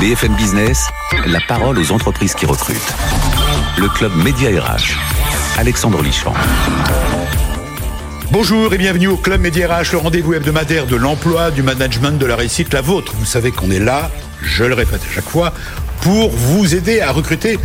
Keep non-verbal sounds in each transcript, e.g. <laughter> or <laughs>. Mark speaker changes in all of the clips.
Speaker 1: BFM Business, la parole aux entreprises qui recrutent. Le club Média RH. Alexandre Lichamp.
Speaker 2: Bonjour et bienvenue au Club Média RH, le rendez-vous hebdomadaire de l'emploi, du management, de la réussite, la vôtre. Vous savez qu'on est là, je le répète à chaque fois, pour vous aider à recruter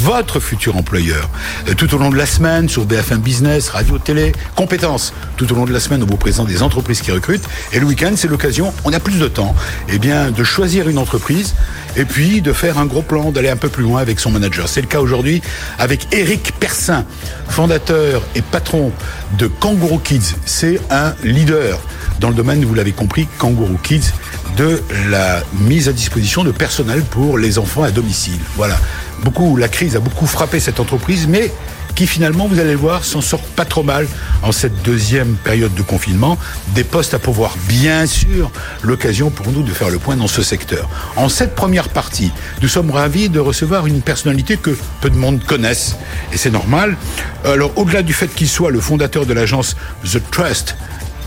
Speaker 2: votre futur employeur. Euh, tout au long de la semaine, sur BFM Business, radio, télé, compétences. Tout au long de la semaine, on vous présente des entreprises qui recrutent. Et le week-end, c'est l'occasion, on a plus de temps, eh bien, de choisir une entreprise et puis de faire un gros plan, d'aller un peu plus loin avec son manager. C'est le cas aujourd'hui avec Eric Persin, fondateur et patron de Kangaroo Kids. C'est un leader dans le domaine, vous l'avez compris, Kangaroo Kids, de la mise à disposition de personnel pour les enfants à domicile. Voilà. Beaucoup, la crise a beaucoup frappé cette entreprise, mais qui finalement, vous allez le voir, s'en sort pas trop mal en cette deuxième période de confinement. Des postes à pouvoir, bien sûr, l'occasion pour nous de faire le point dans ce secteur. En cette première partie, nous sommes ravis de recevoir une personnalité que peu de monde connaissent, et c'est normal. Alors, au-delà du fait qu'il soit le fondateur de l'agence The Trust,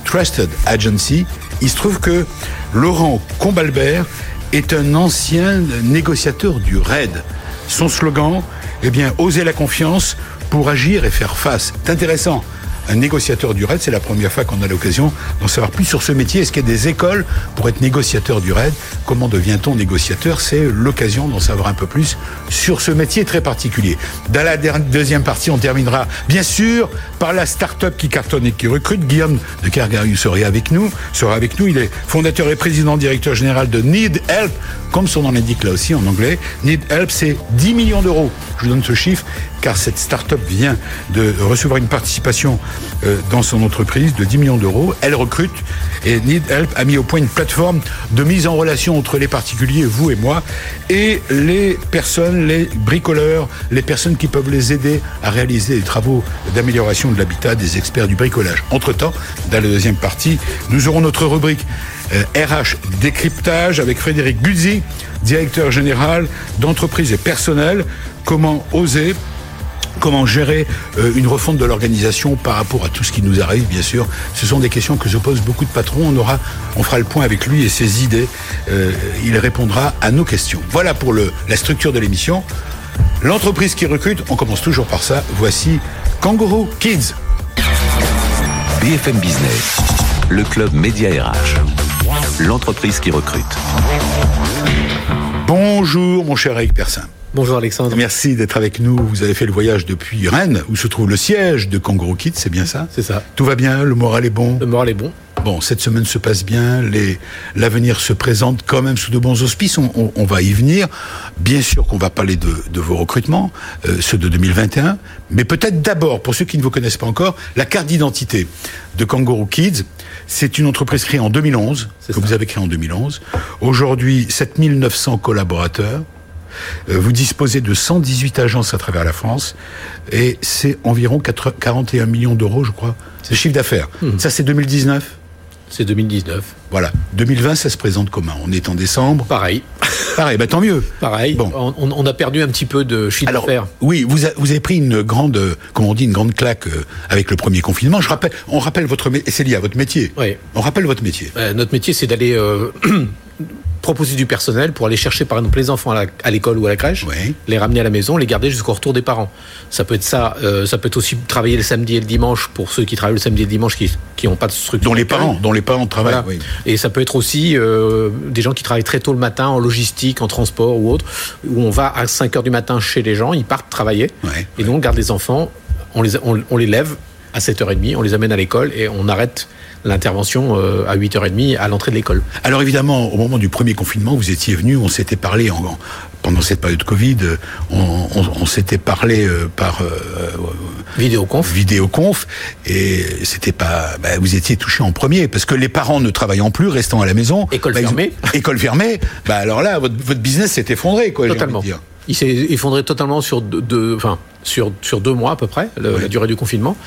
Speaker 2: Trusted Agency, il se trouve que Laurent Combalbert est un ancien négociateur du RAID. Son slogan, eh bien, oser la confiance pour agir et faire face. C'est intéressant un négociateur du RAID. C'est la première fois qu'on a l'occasion d'en savoir plus sur ce métier. Est-ce qu'il y a des écoles pour être négociateur du RAID? Comment devient-on négociateur? C'est l'occasion d'en savoir un peu plus sur ce métier très particulier. Dans la deuxième partie, on terminera bien sûr par la start-up qui cartonne et qui recrute. Guillaume de Cargarius sera avec nous. Sera avec nous. Il est fondateur et président directeur général de Need Help, comme son nom l'indique là aussi en anglais. Need Help, c'est 10 millions d'euros. Je vous donne ce chiffre car cette start-up vient de recevoir une participation euh, dans son entreprise de 10 millions d'euros. Elle recrute et Need Help a mis au point une plateforme de mise en relation entre les particuliers, vous et moi, et les personnes, les bricoleurs, les personnes qui peuvent les aider à réaliser des travaux d'amélioration de l'habitat des experts du bricolage. Entre-temps, dans la deuxième partie, nous aurons notre rubrique RH euh, décryptage avec Frédéric Guzzi, directeur général d'entreprise et personnel. Comment oser Comment gérer euh, une refonte de l'organisation par rapport à tout ce qui nous arrive, bien sûr Ce sont des questions que se posent beaucoup de patrons. On aura, on fera le point avec lui et ses idées. Euh, il répondra à nos questions. Voilà pour le, la structure de l'émission. L'entreprise qui recrute, on commence toujours par ça. Voici Kangaroo Kids.
Speaker 1: BFM Business, le club Média RH, l'entreprise qui recrute.
Speaker 2: Bonjour mon cher Eric Persin.
Speaker 3: Bonjour Alexandre.
Speaker 2: Merci d'être avec nous. Vous avez fait le voyage depuis Rennes, où se trouve le siège de Kangaroo Kids, c'est bien ça?
Speaker 3: C'est ça.
Speaker 2: Tout va bien, le moral est bon?
Speaker 3: Le moral est bon.
Speaker 2: Bon, cette semaine se passe bien, l'avenir se présente quand même sous de bons auspices, on, va y venir. Bien sûr qu'on va parler de, vos recrutements, euh, ceux de 2021, mais peut-être d'abord, pour ceux qui ne vous connaissent pas encore, la carte d'identité de Kangaroo Kids. C'est une entreprise créée en 2011, que vous avez créée en 2011. Aujourd'hui, 7900 collaborateurs. Euh, vous disposez de 118 agences à travers la France et c'est environ 41 millions d'euros, je crois. C'est le chiffre d'affaires. Hmm. Ça, c'est 2019
Speaker 3: c'est 2019.
Speaker 2: Voilà. 2020, ça se présente comment? On est en décembre?
Speaker 3: Pareil.
Speaker 2: Pareil, bah tant mieux.
Speaker 3: Pareil. Bon. On, a perdu un petit peu de chiffre d'affaires.
Speaker 2: Oui, vous, vous, avez pris une grande, comment on dit, une grande claque euh, avec le premier confinement. Je rappelle, on rappelle votre, c'est lié à votre métier.
Speaker 3: Oui.
Speaker 2: On rappelle votre métier.
Speaker 3: Euh, notre métier, c'est d'aller euh, <clears throat> proposer du personnel pour aller chercher par exemple les enfants à l'école ou à la crèche, les ramener à la maison, les garder jusqu'au retour des parents. Ça peut être ça, euh, ça peut être aussi travailler le samedi et le dimanche pour ceux qui travaillent le samedi et le dimanche qui qui n'ont pas de structure.
Speaker 2: Dont les parents, dont les parents travaillent.
Speaker 3: Et ça peut être aussi euh, des gens qui travaillent très tôt le matin en logistique, en transport ou autre, où on va à 5 heures du matin chez les gens, ils partent travailler, et donc on garde les enfants, on les on les lève à 7h30, on les amène à l'école et on arrête l'intervention euh, à 8h30 à l'entrée de l'école.
Speaker 2: Alors évidemment, au moment du premier confinement, vous étiez venu, on s'était parlé en, pendant cette période de Covid, on, s'était parlé euh, par euh,
Speaker 3: vidéoconf.
Speaker 2: Vidéoconf, et c'était pas, bah, vous étiez touché en premier parce que les parents ne travaillant plus, restant à la maison,
Speaker 3: école bah, fermée,
Speaker 2: école fermée, bah alors là, votre, votre business s'est effondré, quoi.
Speaker 3: Totalement.
Speaker 2: Dire.
Speaker 3: Il s'est effondré totalement sur deux, enfin, sur, sur deux mois à peu près, la durée du confinement,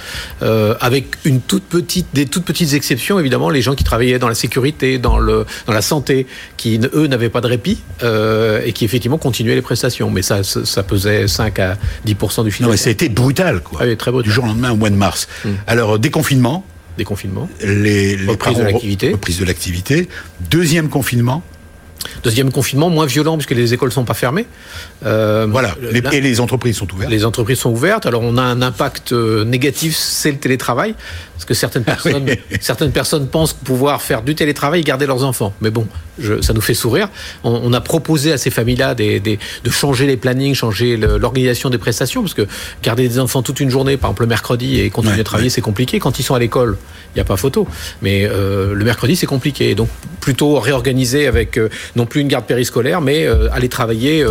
Speaker 3: euh, avec une toute petite, des toutes petites exceptions, évidemment, les gens qui travaillaient dans la sécurité, dans, le, dans la santé, qui, eux, n'avaient pas de répit, euh, et qui, effectivement, continuaient les prestations. Mais ça, ça, pesait 5 à 10% du financement.
Speaker 2: Non, mais ça a été brutal, quoi.
Speaker 3: Ah très
Speaker 2: Du jour au lendemain, au mois de mars. Mm. Alors, déconfinement.
Speaker 3: Déconfinement.
Speaker 2: Les, les
Speaker 3: reprise de l'activité.
Speaker 2: Reprise de l'activité. Deuxième confinement.
Speaker 3: Deuxième confinement, moins violent puisque les écoles sont pas fermées.
Speaker 2: Euh, voilà, les, et les entreprises sont ouvertes.
Speaker 3: Les entreprises sont ouvertes. Alors on a un impact euh, négatif, c'est le télétravail, parce que certaines ah personnes, certaines personnes pensent pouvoir faire du télétravail et garder leurs enfants. Mais bon, je, ça nous fait sourire. On, on a proposé à ces familles-là des, des, de changer les plannings, changer l'organisation des prestations, parce que garder des enfants toute une journée, par exemple le mercredi, et continuer à travailler, c'est compliqué. Quand ils sont à l'école, il n'y a pas photo. Mais euh, le mercredi, c'est compliqué. Donc plutôt réorganiser avec euh, non plus une garde périscolaire, mais euh, aller travailler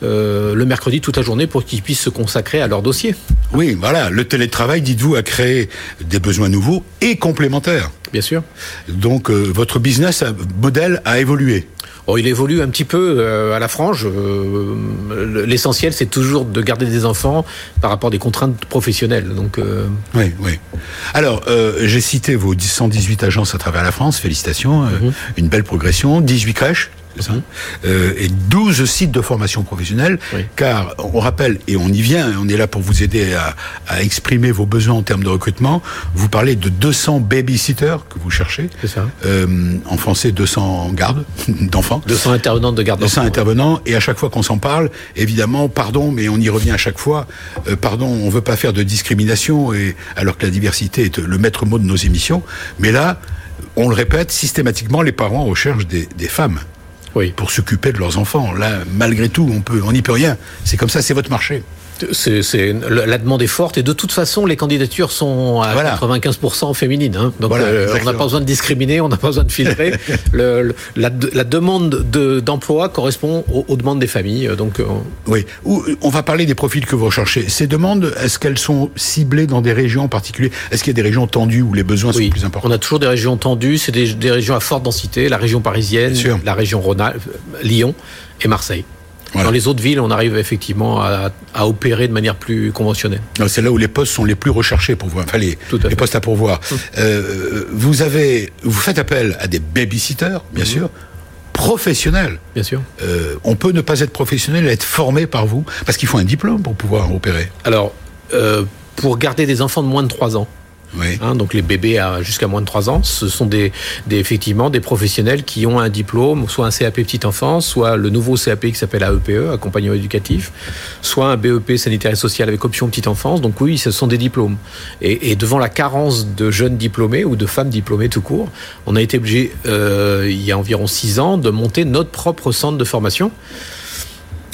Speaker 3: le mercredi toute la journée pour qu'ils puissent se consacrer à leur dossier.
Speaker 2: Oui, voilà. Le télétravail, dites-vous, a créé des besoins nouveaux et complémentaires.
Speaker 3: Bien sûr.
Speaker 2: Donc votre business modèle a évolué.
Speaker 3: Oh, il évolue un petit peu euh, à la frange. Euh, l'essentiel, c'est toujours de garder des enfants par rapport à des contraintes professionnelles. Donc,
Speaker 2: euh... Oui, oui. Alors, euh, j'ai cité vos 118 agences à travers la France. Félicitations. Mhm. Une belle progression. 18 crèches euh, et 12 sites de formation professionnelle, car on rappelle, et on y vient, on est là pour vous aider à, à, exprimer vos besoins en termes de recrutement, vous parlez de 200 babysitters que vous cherchez,
Speaker 3: ça.
Speaker 2: Euh, en français 200 gardes <laughs> d'enfants.
Speaker 3: 200 intervenants de garde d'enfants.
Speaker 2: 200 intervenants, et à chaque fois qu'on s'en parle, évidemment, pardon, mais on y revient à chaque fois, euh, pardon, on veut pas faire de discrimination, et alors que la diversité est le maître mot de nos émissions, mais là, on le répète systématiquement, les parents recherchent des, des femmes pour s'occuper de leurs enfants. Là, malgré tout, on peut, on n'y peut rien. C'est comme ça, c'est votre marché.
Speaker 3: C'est, la demande est forte et de toute façon les candidatures sont à voilà. 95% féminines. Hein. Donc voilà, euh, on n'a pas besoin de discriminer, on n'a pas besoin de filtrer. <laughs> le, le, la, la, demande de, d'emploi correspond aux, aux, demandes des familles. Donc
Speaker 2: euh... oui, on va parler des profils que vous recherchez. Ces demandes, est-ce qu'elles sont ciblées dans des régions en particulier? Est-ce qu'il y a des régions tendues où les besoins
Speaker 3: oui,
Speaker 2: sont plus importants?
Speaker 3: On a toujours des régions tendues. C'est des, des, régions à forte densité, la région parisienne, la région Rhône-Alpes, Lyon et Marseille. Voilà. Dans les autres villes, on arrive effectivement à, à opérer de manière plus conventionnelle.
Speaker 2: C'est là où les postes sont les plus recherchés pour vous, enfin les, les postes à pourvoir. Mmh. Euh, vous avez, vous faites appel à des babysitters, bien mmh. sûr, professionnels.
Speaker 3: Bien sûr.
Speaker 2: Euh, on peut ne pas être professionnel et être formé par vous, parce qu'il faut un diplôme pour pouvoir opérer.
Speaker 3: Alors, euh, pour garder des enfants de moins de 3 ans,
Speaker 2: oui.
Speaker 3: Hein, donc les bébés à jusqu'à moins de 3 ans, ce sont des, des, effectivement des professionnels qui ont un diplôme, soit un CAP petite enfance, soit le nouveau CAP qui s'appelle AEPE, accompagnement éducatif, soit un BEP sanitaire et social avec option petite enfance. Donc oui, ce sont des diplômes. Et, et devant la carence de jeunes diplômés ou de femmes diplômées tout court, on a été obligé, euh, il y a environ 6 ans, de monter notre propre centre de formation.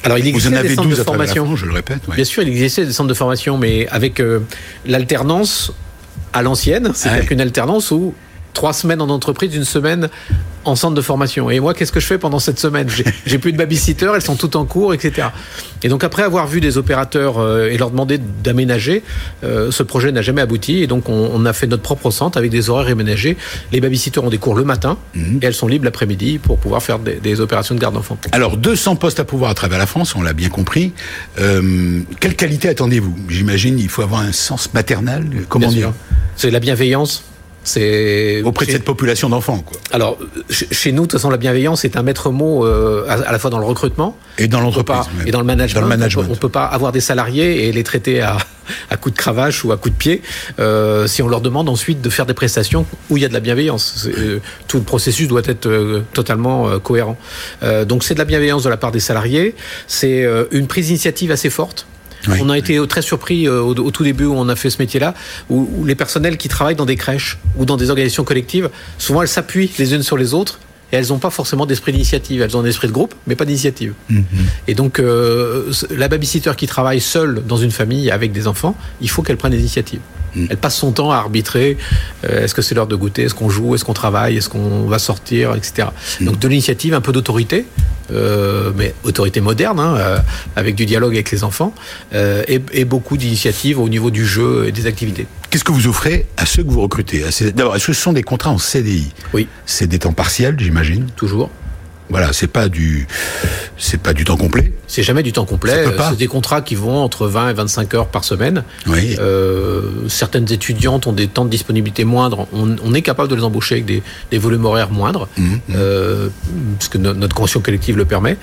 Speaker 3: Alors, il
Speaker 2: Vous en avez
Speaker 3: des centres
Speaker 2: 12
Speaker 3: de formation.
Speaker 2: France, je le répète.
Speaker 3: Ouais. Bien sûr, il existait des centres de formation, mais avec euh, l'alternance à l'ancienne, c'est-à-dire ouais. qu'une alternance où trois semaines en entreprise, une semaine en centre de formation. Et moi, qu'est-ce que je fais pendant cette semaine? <laughs> J'ai plus de babysitter, elles sont toutes en cours, etc. Et donc après avoir vu des opérateurs euh, et leur demander d'aménager, euh, ce projet n'a jamais abouti. Et donc on, on, a fait notre propre centre avec des horaires aménagés. Les babysitters ont des cours le matin
Speaker 2: Mhm.
Speaker 3: mmh. et elles sont libres l'après-midi pour pouvoir faire des, des opérations de garde d'enfants.
Speaker 2: Alors 200 postes à pouvoir à travers la France, on l'a bien compris. Euh, quelle qualité attendez-vous? J'imagine il faut avoir un sens maternel. Comment
Speaker 3: bien
Speaker 2: dire
Speaker 3: C'est la bienveillance. C'est
Speaker 2: auprès de cette population d'enfants. Quoi.
Speaker 3: Alors, chez nous, de toute façon, la bienveillance est un maître mot euh, à, à, la fois dans le recrutement
Speaker 2: et dans l'entreprise
Speaker 3: et dans le management.
Speaker 2: Dans le management.
Speaker 3: On peut, peut pas avoir des salariés et les traiter à, <laughs> à coups de cravache ou à coups de pied euh, si on leur demande ensuite de faire des prestations où il y a de la bienveillance. Euh, tout le processus doit être euh, totalement cohérent. Euh, donc, c'est de la bienveillance de la part des salariés. C'est euh, une prise d'initiative assez forte. Oui. On a été très surpris euh, au, au, tout début où on a fait ce métier-là, où, où, les personnels qui travaillent dans des crèches ou dans des organisations collectives, souvent elles s'appuient les unes sur les autres et elles n'ont pas forcément d'esprit d'initiative. Elles ont un esprit de groupe, mais pas d'initiative.
Speaker 2: Mm
Speaker 3: -hmm.
Speaker 2: Mm-hmm.
Speaker 3: Et donc, euh, la babysitter qui travaille seule dans une famille avec des enfants, il faut qu'elle prenne des initiatives.
Speaker 2: Mm.
Speaker 3: Elle passe son temps à arbitrer. Euh, est-ce que c'est l'heure de goûter Est-ce qu'on joue Est-ce qu'on travaille Est-ce qu'on va sortir Etc. Mm. Donc de l'initiative, un peu d'autorité, euh, mais autorité moderne, hein, euh, avec du dialogue avec les enfants, et, et, beaucoup d'initiatives au niveau du jeu et des activités.
Speaker 2: Qu'est-ce que vous offrez à ceux que vous recrutez D'abord, est-ce que ce sont des contrats en CDI
Speaker 3: Oui.
Speaker 2: C'est des temps partiels, j'imagine?
Speaker 3: Toujours.
Speaker 2: Voilà, c'est pas du, c'est pas du temps complet.
Speaker 3: C'est jamais du temps complet. C'est des contrats qui vont entre 20 et 25 heures par semaine.
Speaker 2: Oui.
Speaker 3: Euh, certaines étudiantes ont des temps de disponibilité moindres. On, on est capable de les embaucher avec des, des volumes horaires moindres,
Speaker 2: mmh,
Speaker 3: mmh. Euh, parce que no, notre convention collective le permet.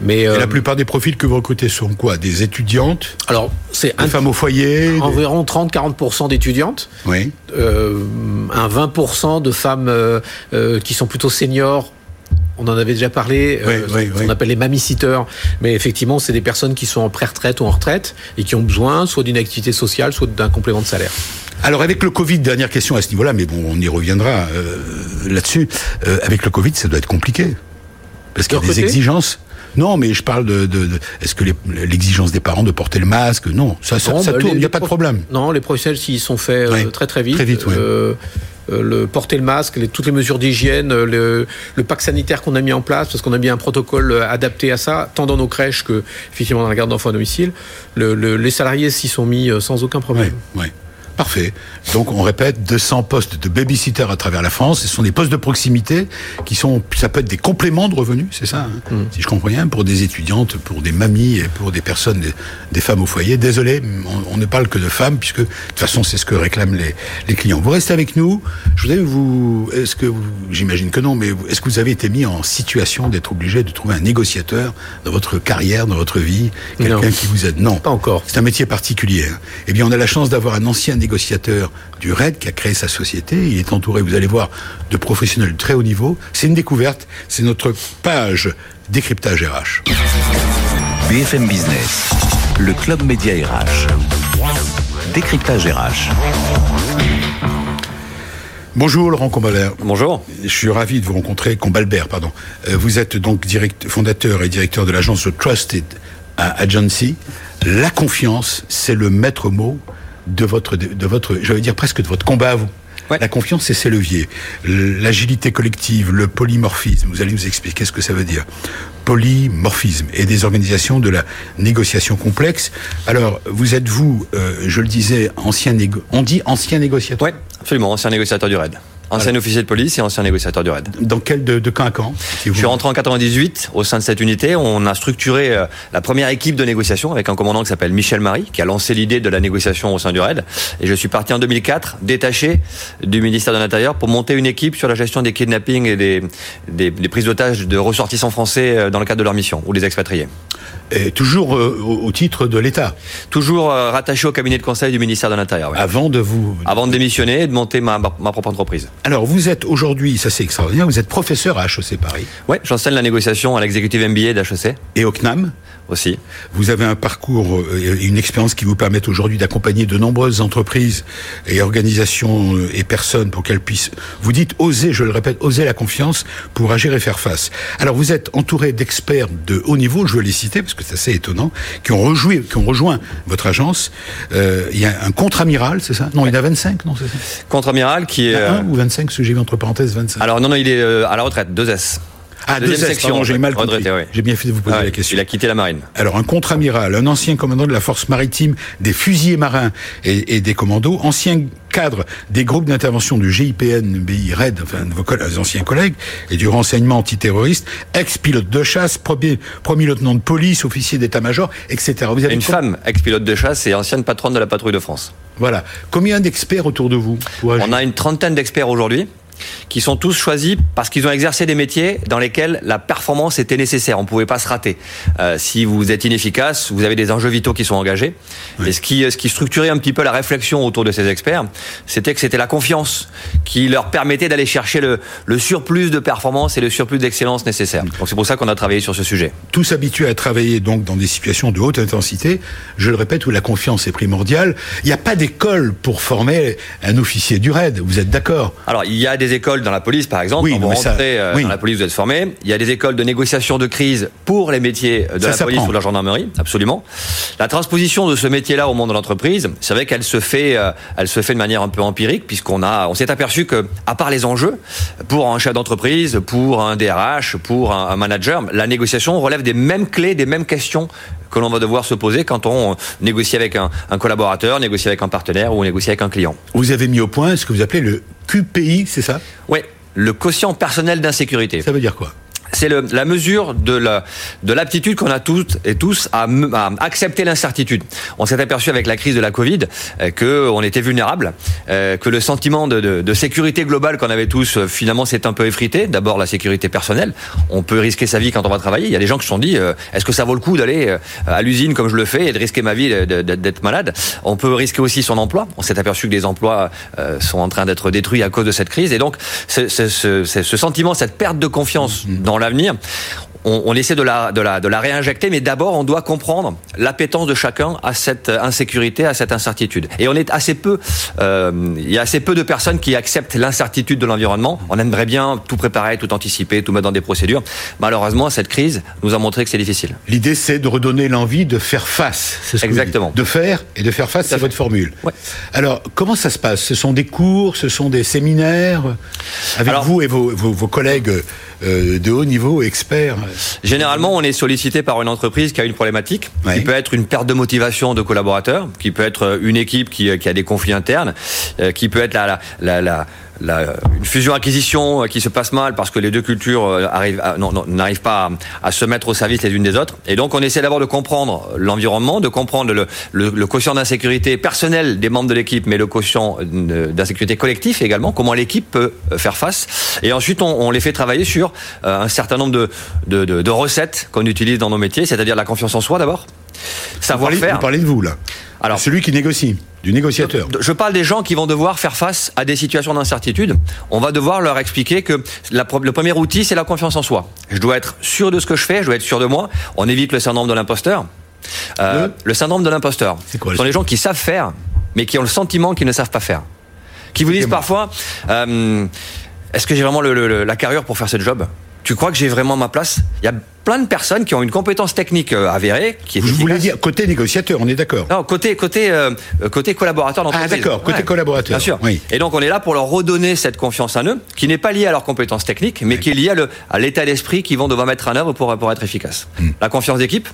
Speaker 3: Mais
Speaker 2: euh, la plupart des profils que vous recrutez sont quoi? Des étudiantes?
Speaker 3: Alors, c'est
Speaker 2: un femmes au foyer.
Speaker 3: Environ 30-40% d'étudiantes.
Speaker 2: Oui.
Speaker 3: Euh, un 20% de femmes euh, qui sont plutôt seniors on en avait déjà parlé,
Speaker 2: Oui,
Speaker 3: euh,
Speaker 2: oui,
Speaker 3: ce
Speaker 2: oui.
Speaker 3: qu'on appelle les mamie-sitters. Mais effectivement, c'est des personnes qui sont en pré-retraite ou en retraite et qui ont besoin soit d'une activité sociale, soit d'un complément de salaire.
Speaker 2: Alors avec le Covid, dernière question à ce niveau-là, mais bon, on y reviendra euh, là-dessus. Euh, avec le Covid, ça doit être compliqué. Parce qu'il y a
Speaker 3: De
Speaker 2: des exigences. Non, mais je parle de, de, de- est-ce que l'exigence des parents de porter le masque? Non, ça, ça, ça
Speaker 3: bah,
Speaker 2: tourne, il n'y a pas de problème.
Speaker 3: Non, les professionnels s'y sont faits euh, très très vite.
Speaker 2: Très vite, ouais.
Speaker 3: Euh, le porter le masque, toutes les mesures d'hygiène, euh, le, pack sanitaire qu'on a mis en place, parce qu'on a mis un protocole euh, adapté à ça, tant dans nos crèches que effectivement dans la garde d'enfants à domicile. Le- le- les salariés s'y sont mis sans aucun problème.
Speaker 2: Parfait. Donc on répète 200 postes de babysitter à travers la France. Ce sont des postes de proximité qui sont, ça peut être des compléments de revenus, c'est ça, hein,
Speaker 3: Mm.
Speaker 2: si je comprends bien, pour des étudiantes, pour des mamies et pour des personnes, des, des femmes au foyer. Désolé, on, on ne parle que de femmes puisque de toute façon c'est ce que réclament les, les clients. Vous restez avec nous. Je voudrais vous, est-ce que j'imagine que non, mais est-ce que vous avez été mis en situation d'être obligé de trouver un négociateur dans votre carrière, dans votre vie, quelqu'un qui vous aide? Non,
Speaker 3: Pas encore.
Speaker 2: c'est un métier particulier. hein. Eh bien, on a la chance d'avoir un ancien négociateur du RAID qui a créé sa société. Il est entouré, vous allez voir, de professionnels de très haut niveau. C'est une découverte. C'est notre page décryptage RH.
Speaker 1: BFM Business, le club média RH. Décryptage RH.
Speaker 2: Bonjour Laurent Combalert.
Speaker 4: Bonjour.
Speaker 2: Je suis ravi de vous rencontrer, Combalbert, pardon. Euh, Vous êtes donc direct, fondateur et directeur de l'agence The Trusted Agency. La confiance, c'est le maître mot de votre, de votre, j'allais dire presque de votre combat à vous.
Speaker 4: Ouais.
Speaker 2: La confiance, c'est ses leviers. L'agilité collective, le polymorphisme. Vous allez nous expliquer ce que ça veut dire. Polymorphisme et des organisations de la négociation complexe. Alors, vous êtes vous, euh, je le disais, ancien négo on dit ancien négociateur.
Speaker 4: Oui, absolument, ancien négociateur du RAID. Ancien officier de police et ancien négociateur du RAID.
Speaker 2: Dans quel de, de camp à si vous-
Speaker 4: Je suis rentré en 98 au sein de cette unité. On a structuré euh, la première équipe de négociation avec un commandant qui s'appelle Michel Marie, qui a lancé l'idée de la négociation au sein du RAID. Et je suis parti en 2004, détaché du ministère de l'Intérieur, pour monter une équipe sur la gestion des kidnappings et des, des, des prises d'otages de ressortissants français euh, dans le cadre de leur mission, ou des expatriés.
Speaker 2: Et toujours euh, au, au titre de l'État,
Speaker 4: Toujours euh, rattaché au cabinet de conseil du ministère de l'Intérieur. oui.
Speaker 2: avant de vous...
Speaker 4: Avant de démissionner et de monter ma, ma propre entreprise.
Speaker 2: Alors, vous êtes aujourd'hui, ça c'est extraordinaire, vous êtes professeur à HEC Paris
Speaker 4: Ouais, j'enseigne la négociation à l'exécutive MBA d'HEC
Speaker 2: et au CNAM.
Speaker 4: Aussi.
Speaker 2: Vous avez un parcours euh, et une expérience qui vous permettent aujourd'hui d'accompagner de nombreuses entreprises et organisations euh, et personnes pour qu'elles puissent, vous dites, oser, je le répète, oser la confiance pour agir et faire face. Alors vous êtes entouré d'experts de haut niveau, je veux les citer parce que c'est assez étonnant, qui ont, rejoui, qui ont rejoint votre agence. Euh, il y a un contre-amiral, c'est ça? Non, il y en a 25, non, c'est ça?
Speaker 4: Contre-amiral qui
Speaker 2: Il
Speaker 4: est...
Speaker 2: y en a
Speaker 4: euh,
Speaker 2: un ou 25, parce que j'ai vu entre parenthèses 25.
Speaker 4: Alors non, non, il est euh, à la retraite, 2S.
Speaker 2: Ah, deux
Speaker 4: deuxième
Speaker 2: S,
Speaker 4: section,
Speaker 2: j'ai mal compris.
Speaker 4: ouais.
Speaker 2: J'ai bien fait de vous poser
Speaker 4: Ouais,
Speaker 2: la question.
Speaker 4: Il a quitté la marine.
Speaker 2: Alors, un contre-amiral, un ancien commandant de la force maritime, des fusiliers marins et, et des commandos, ancien cadre des groupes d'intervention du GIPN, BI RAID, enfin, de vos coll- anciens collègues, et du renseignement antiterroriste, ex-pilote de chasse, premier, premier lieutenant de police, officier d'état-major, etc. Vous avez
Speaker 4: Une femme, ex-pilote de chasse et ancienne patronne de la patrouille de France.
Speaker 2: Voilà. Combien d'experts autour de vous?
Speaker 4: On a une trentaine d'experts aujourd'hui qui sont tous choisis parce qu'ils ont exercé des métiers dans lesquels la performance était nécessaire. On ne pouvait pas se rater. Euh, si vous êtes inefficace, vous avez des enjeux vitaux qui sont engagés. Et ce qui, ce qui structurait un petit peu la réflexion autour de ces experts, c'était que c'était la confiance qui leur permettait d'aller chercher le, le surplus de performance et le surplus d'excellence nécessaire. Donc c'est pour ça qu'on a travaillé sur ce sujet.
Speaker 2: tous habitués à travailler donc dans des situations de haute intensité, je le répète, où la confiance est primordiale. Il n'y a pas d'école pour former un officier du RAID, vous êtes d'accord?
Speaker 4: Alors, il y a des écoles dans la police, par exemple.
Speaker 2: Oui,
Speaker 4: Quand vous
Speaker 2: ça-
Speaker 4: rentrez euh,
Speaker 2: oui.
Speaker 4: dans la police, vous êtes formé. Il y a des écoles de négociation de crise pour les métiers de
Speaker 2: Ça
Speaker 4: la police ou de la gendarmerie, absolument. La transposition de ce métier-là au monde de l'entreprise, c'est vrai qu'elle se fait, euh, elle se fait de manière un peu empirique, puisqu'on a, on s'est aperçu que, à part les enjeux, pour un chef d'entreprise, pour un DRH, pour un, un manager, la négociation relève des mêmes clés, des mêmes questions que l'on va devoir se poser quand on négocie avec un, un collaborateur, négocie avec un partenaire ou négocie avec un client.
Speaker 2: Vous avez mis au point ce que vous appelez le QPI, c'est ça?
Speaker 4: Ouais, le quotient personnel d'insécurité.
Speaker 2: Ça veut dire quoi?
Speaker 4: C'est la mesure de la- de l'aptitude qu'on a toutes et tous à, à accepter l'incertitude. On s'est aperçu avec la crise de la Covid euh, que on était vulnérable, euh, que le sentiment de, de- de sécurité globale qu'on avait tous euh, finalement s'est un peu effrité. D'abord la sécurité personnelle. On peut risquer sa vie quand on va travailler. Il y a des gens qui se sont dit euh, est-ce que ça vaut le coup d'aller à l'usine comme je le fais et de risquer ma vie d'être malade? On peut risquer aussi son emploi. On s'est aperçu que des emplois sont en train d'être détruits à cause de cette crise et donc ce, ce- ce- ce- ce sentiment, cette perte de confiance dans l'avenir on, on, essaie de la, de, la, de la réinjecter, mais d'abord, on doit comprendre l'appétence de chacun à cette insécurité, à cette incertitude. Et on est assez peu, euh, il y a assez peu de personnes qui acceptent l'incertitude de l'environnement. On aimerait bien tout préparer, tout anticiper, tout mettre dans des procédures. Malheureusement, cette crise nous a montré que c'est difficile.
Speaker 2: L'idée, c'est de redonner l'envie de faire face.
Speaker 4: Ce Exactement.
Speaker 2: De faire et de faire face, c'est votre formule.
Speaker 4: Ouais.
Speaker 2: Alors, comment ça se passe? Ce sont des cours, ce sont des séminaires? Avec Alors, vous et vos, vos, vos collègues de haut niveau, experts
Speaker 4: Généralement, on est sollicité par une entreprise qui a une problématique,
Speaker 2: Ouais.
Speaker 4: qui peut être une perte de motivation de collaborateurs, qui peut être une équipe qui, qui a des conflits internes, euh, qui peut être la, la, la, la la, une fusion-acquisition qui se passe mal parce que les deux cultures euh, arrivent n'arrivent pas à, se mettre au service les unes des autres. Et donc on essaie d'abord de comprendre l'environnement, de comprendre le, le, le quotient d'insécurité personnel des membres de l'équipe, mais le quotient d'insécurité collectif également, comment l'équipe peut faire face. Et ensuite on, on les fait travailler sur euh, un certain nombre de, de, de, de recettes qu'on utilise dans nos métiers, c'est-à-dire la confiance en soi d'abord.
Speaker 2: Savoir
Speaker 4: faire.
Speaker 2: Vous parlez de vous là.
Speaker 4: Alors,
Speaker 2: celui qui négocie, du négociateur.
Speaker 4: Je parle des gens qui vont devoir faire face à des situations d'incertitude. On va devoir leur expliquer que la, le premier outil, c'est la confiance en soi. Je dois être sûr de ce que je fais, je dois être sûr de moi. On évite le syndrome de l'imposteur. Euh, le, le, syndrome de l'imposteur. Ce sont les gens qui savent faire, mais qui ont le sentiment qu'ils ne savent pas faire. Qui vous disent parfois, euh, est-ce que j'ai vraiment le, le, la carrure pour faire ce job? Tu crois que j'ai vraiment ma place? Il y a plein de personnes qui ont une compétence technique euh, avérée. Qui est
Speaker 2: Vous voulez dire côté négociateur, on est d'accord
Speaker 4: Non, côté côté euh, côté collaborateur d'entreprise.
Speaker 2: Ah d'accord, côté
Speaker 4: ouais.
Speaker 2: collaborateur.
Speaker 4: Bien sûr.
Speaker 2: Oui.
Speaker 4: Et donc on est là pour leur redonner cette confiance en eux, qui n'est pas liée à leurs compétences techniques, mais qui est liée à, le, à l'état d'esprit qu'ils vont devoir mettre en œuvre pour pour être efficace. Mm. La confiance d'équipe.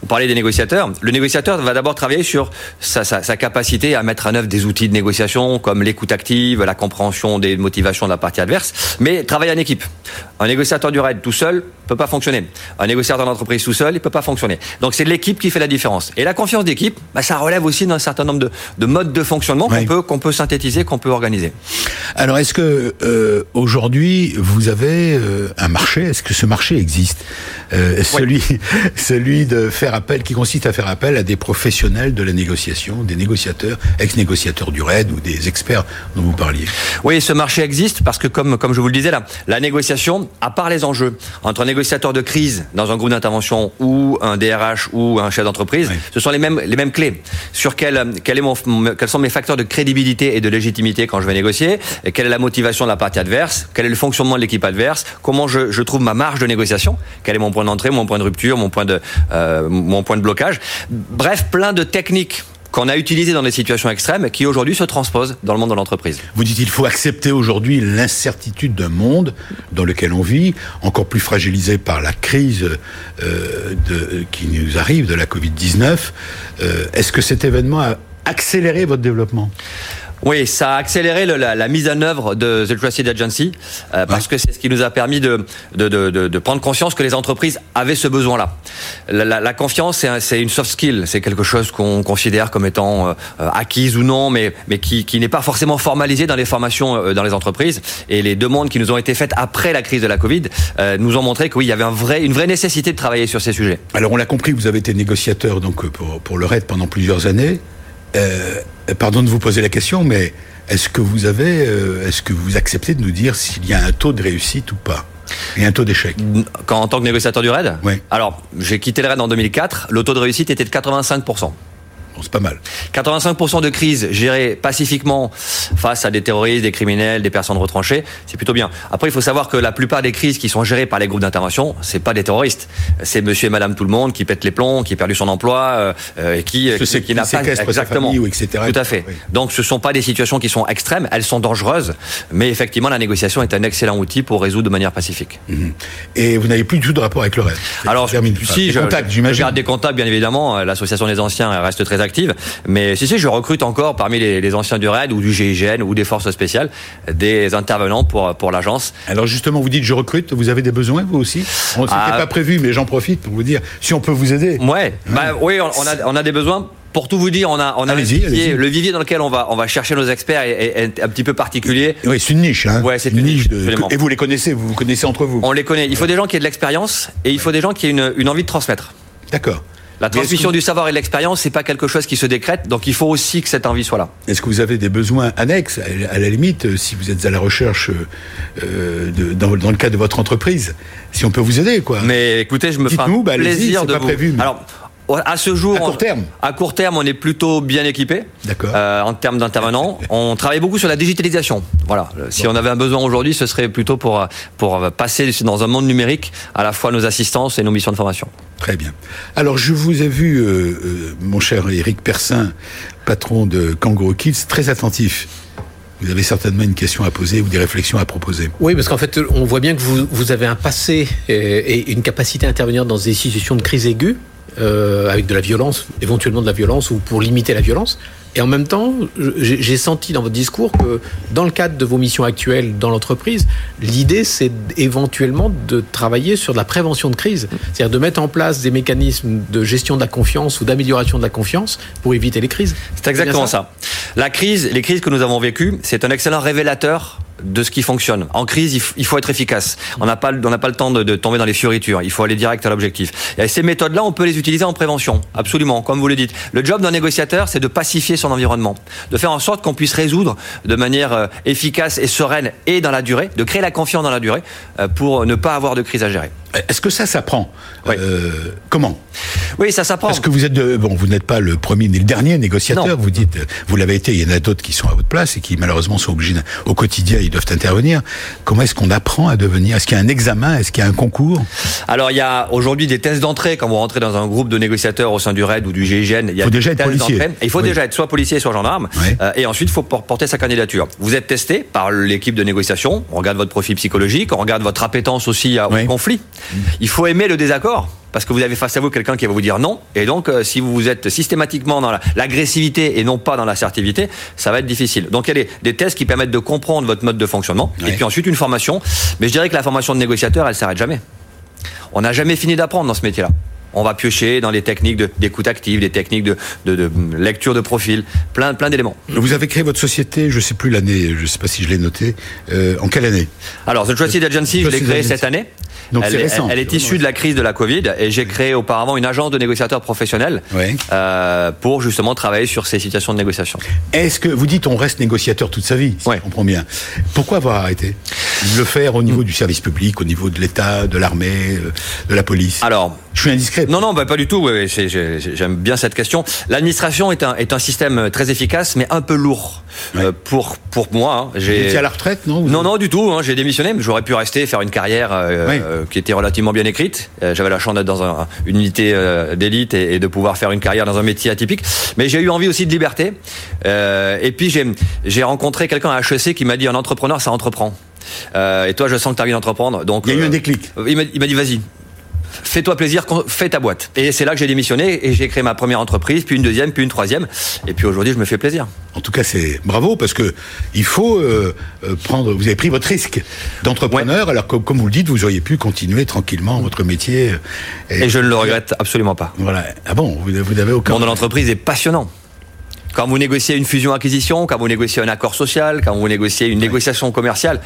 Speaker 4: Vous parlez des négociateurs. Le négociateur va d'abord travailler sur sa, sa, sa, capacité à mettre en œuvre des outils de négociation comme l'écoute active, la compréhension des motivations de la partie adverse, mais travailler en équipe. Un négociateur du raid tout seul peut pas fonctionner. Un négociateur d'entreprise tout seul, il peut pas fonctionner. Donc c'est l'équipe qui fait la différence. Et la confiance d'équipe, bah, ça relève aussi d'un certain nombre de, de, modes de fonctionnement qu'on oui. peut qu'on peut synthétiser, qu'on peut organiser.
Speaker 2: Alors est-ce que euh, aujourd'hui vous avez euh, un marché? Est-ce que ce marché existe? Euh, Celui oui. <laughs> celui de faire appel, qui consiste à faire appel à des professionnels de la négociation, des négociateurs, ex-négociateurs du RAID ou des experts dont vous parliez.
Speaker 4: Oui, ce marché existe parce que comme comme je vous le disais là, la négociation, à part les enjeux entre un négociateur de crise dans un groupe d'intervention ou un DRH ou un chef d'entreprise, oui. ce sont les mêmes, les mêmes clés. Sur quel, quel est mon, quels sont mes facteurs de crédibilité et de légitimité quand je vais négocier, et quelle est la motivation de la partie adverse, quel est le fonctionnement de l'équipe adverse, comment je, je, trouve ma marge de négociation, quel est mon point d'entrée, mon point de rupture, mon point de, euh, mon point de blocage. Bref, plein de techniques qu'on a utilisé dans des situations extrêmes qui aujourd'hui se transposent dans le monde de l'entreprise.
Speaker 2: Vous dites il faut accepter aujourd'hui l'incertitude d'un monde dans lequel on vit, encore plus fragilisé par la crise euh, de, qui nous arrive de la Covid-19. Euh, Est-ce que cet événement a accéléré votre développement?
Speaker 4: Oui, ça a accéléré le, la, la, mise en œuvre de The Trusted Agency euh, parce que c'est ce qui nous a permis de, de, de, de, prendre conscience que les entreprises avaient ce besoin-là. La, la, la, confiance, c'est une soft skill, c'est quelque chose qu'on considère comme étant euh, acquise ou non, mais, mais qui, qui n'est pas forcément formalisé dans les formations euh, dans les entreprises. Et les demandes qui nous ont été faites après la crise de la Covid euh, nous ont montré que oui, il y avait un vrai, une vraie nécessité de travailler sur ces sujets.
Speaker 2: Alors on l'a compris, vous avez été négociateur donc pour, pour le RAID pendant plusieurs années. Euh, pardon de vous poser la question, mais est-ce que vous avez, euh, est-ce que vous acceptez de nous dire s'il y a un taux de réussite ou pas et un taux d'échec?
Speaker 4: Quand en tant que négociateur du RAID?
Speaker 2: Oui.
Speaker 4: Alors, j'ai quitté le RAID en 2004. Le taux de réussite était de 85
Speaker 2: Bon, c'est pas mal.
Speaker 4: 85% de crises gérées pacifiquement face à des terroristes, des criminels, des personnes retranchées, c'est plutôt bien. Après, il faut savoir que la plupart des crises qui sont gérées par les groupes d'intervention, c'est pas des terroristes. C'est monsieur et madame tout le monde qui pète les plombs, qui a perdu son emploi, euh, et qui,
Speaker 2: qui, qui, qui n'a pas exactement. Ou etc.
Speaker 4: Tout à fait.
Speaker 2: Oui.
Speaker 4: Donc, ce sont pas des situations qui sont extrêmes, elles sont dangereuses, mais effectivement, la négociation est un excellent outil pour résoudre de manière pacifique.
Speaker 2: -hmm. Et vous n'avez plus du tout de rapport avec le reste.
Speaker 4: Alors, si, je,
Speaker 2: contacts,
Speaker 4: je, je garde des contacts, bien évidemment. L'association des anciens reste très active. Mais si, si, je recrute encore parmi les, les, anciens du RAID ou du GIGN ou des forces spéciales des intervenants pour, pour l'agence.
Speaker 2: Alors justement, vous dites je recrute, vous avez des besoins vous aussi? On C'était ah, pas prévu, mais j'en profite pour vous dire si on peut vous aider.
Speaker 4: Ouais, hein bah, oui, on, on, a, on a des besoins. Pour tout vous dire, on a, on a le, vivier, le vivier dans lequel on va, on va chercher nos experts est, est un petit peu particulier.
Speaker 2: Oui, c'est une niche. Hein.
Speaker 4: Ouais, c'est une, niche.
Speaker 2: De, et vous les connaissez, vous vous connaissez entre vous.
Speaker 4: On les connaît. Il faut des gens qui aient de l'expérience et il faut des gens qui aient une, une envie de transmettre.
Speaker 2: D'accord.
Speaker 4: La transmission du savoir et de l'expérience, c'est pas quelque chose qui se décrète, donc il faut aussi que cette envie soit là.
Speaker 2: Est-ce que vous avez des besoins annexes, à la limite, euh, si vous êtes à la recherche euh, de, dans, dans, le cadre de votre entreprise, si on peut vous aider, quoi?
Speaker 4: Mais écoutez, je me ferai
Speaker 2: bah,
Speaker 4: plaisir de
Speaker 2: pas
Speaker 4: vous.
Speaker 2: Prévu, mais...
Speaker 4: Alors, à ce jour,
Speaker 2: à court terme,
Speaker 4: à court terme, on est plutôt bien équipé. Euh, en termes d'intervenants, <laughs> on travaille beaucoup sur la digitalisation. Voilà. Si on avait un besoin aujourd'hui, ce serait plutôt pour pour passer dans un monde numérique à la fois nos assistances et nos missions de formation.
Speaker 2: Très bien. Alors, je vous ai vu, euh, euh, mon cher Eric Persin, patron de Kangaroo Kids, très attentif. Vous avez certainement une question à poser ou des réflexions à proposer.
Speaker 3: Oui, parce qu'en fait, on voit bien que vous, avez un passé et une capacité à intervenir dans des situations de crise aiguë. Euh, avec de la violence, éventuellement de la violence, ou pour limiter la violence. Et en même temps, j'ai senti dans votre discours que dans le cadre de vos missions actuelles dans l'entreprise, l'idée c'est éventuellement de travailler sur de la prévention de crise, c'est-à-dire de mettre en place des mécanismes de gestion de la confiance ou d'amélioration de la confiance pour éviter les crises.
Speaker 4: C'est exactement ça. ça. La crise, les crises que nous avons vécues, c'est un excellent révélateur de ce qui fonctionne. En crise, il faut être efficace. On n'a pas, on n'a pas le temps de, de, tomber dans les fioritures. Il faut aller direct à l'objectif. Et ces méthodes-là, on peut les utiliser en prévention. Absolument, comme vous le dites. Le job d'un négociateur, c'est de pacifier son environnement, de faire en sorte qu'on puisse résoudre de manière euh, efficace et sereine et dans la durée, de créer la confiance dans la durée euh, pour ne pas avoir de crise à gérer.
Speaker 2: Est-ce que ça s'apprend
Speaker 4: oui.
Speaker 2: euh, Comment?
Speaker 4: Oui, ça s'apprend.
Speaker 2: Parce que vous êtes de, bon, vous n'êtes pas le premier ni le dernier négociateur. Non. Vous dites, vous l'avez été. Il y en a d'autres qui sont à votre place et qui malheureusement sont obligés au quotidien, ils doivent intervenir. Comment est-ce qu'on apprend à devenir Est-ce qu'il y a un examen Est-ce qu'il y a un concours?
Speaker 4: Alors il y a aujourd'hui des tests d'entrée quand vous rentrez dans un groupe de négociateurs au sein du RAID ou du GIGN. Il y a
Speaker 2: faut déjà être policier.
Speaker 4: Il faut oui. déjà être soit policier, soit gendarme.
Speaker 2: Oui.
Speaker 4: Euh, et ensuite, il faut porter sa candidature. Vous êtes testé par l'équipe de négociation. On regarde votre profil psychologique, on regarde votre appétence aussi au conflit. Il faut aimer le désaccord parce que vous avez face à vous quelqu'un qui va vous dire non. Et donc, euh, si vous êtes systématiquement dans la- l'agressivité et non pas dans l'assertivité, ça va être difficile. Donc, il y a des, des tests qui permettent de comprendre votre mode de fonctionnement.
Speaker 2: Ouais.
Speaker 4: Et puis ensuite, une formation. Mais je dirais que la formation de négociateur, elle s'arrête jamais. On n'a jamais fini d'apprendre dans ce métier-là. On va piocher dans les techniques de- d'écoute active, des techniques de, de- de lecture de profil, plein, plein d'éléments.
Speaker 2: Vous avez créé votre société, je sais plus l'année, je sais pas si je l'ai noté. euh, en quelle année
Speaker 4: Alors, The Trusted Agency, je l'ai créée cette année.
Speaker 2: Donc
Speaker 4: elle,
Speaker 2: c'est
Speaker 4: est-
Speaker 2: récent.
Speaker 4: elle est issue de la crise de la Covid et j'ai créé auparavant une agence de négociateurs professionnels euh, pour justement travailler sur ces situations de négociation.
Speaker 2: Est-ce que vous dites on reste négociateur toute sa vie, si
Speaker 4: Ouais.
Speaker 2: je comprends bien Pourquoi avoir arrêté le faire au niveau du service public, au niveau de l'État, de l'armée, euh, de la police?
Speaker 4: Alors,
Speaker 2: Je suis indiscret.
Speaker 4: Non, non, bah, pas du tout. ouais, J'aime bien cette question. L'administration est un, est un système très efficace, mais un peu lourd
Speaker 2: Ouais.
Speaker 4: euh, pour, pour moi. hein. J'ai
Speaker 2: à la retraite, non
Speaker 4: Non, non, du tout. hein, J'ai démissionné, mais j'aurais pu rester faire une carrière euh, euh, qui était relativement bien écrite. Euh, J'avais la chance d'être dans un- une unité euh, d'élite et, et de pouvoir faire une carrière dans un métier atypique. Mais j'ai eu envie aussi de liberté. Euh, et puis j'ai rencontré quelqu'un à HEC qui m'a dit un entrepreneur, ça entreprend. Euh, et toi, je sens que tu as envie d'entreprendre. Donc
Speaker 2: Il y a eu
Speaker 4: euh,
Speaker 2: un déclic.
Speaker 4: il m'a dit vas-y. Fais-toi plaisir, fais ta boîte. Et c'est là que j'ai démissionné et j'ai créé ma première entreprise, puis une deuxième, puis une troisième. Et puis aujourd'hui, je me fais plaisir.
Speaker 2: En tout cas, c'est bravo parce que il faut euh, euh, prendre. Vous avez pris votre risque d'entrepreneur, alors que, comme vous le dites, vous auriez pu continuer tranquillement votre métier. euh,
Speaker 4: Et je ne le regrette absolument pas.
Speaker 2: Voilà. Ah bon, vous, n'avez
Speaker 4: Le
Speaker 2: aucun.
Speaker 4: monde de l'entreprise est passionnant. Quand vous négociez une fusion-acquisition, quand vous négociez un accord social, quand vous négociez une négociation commerciale,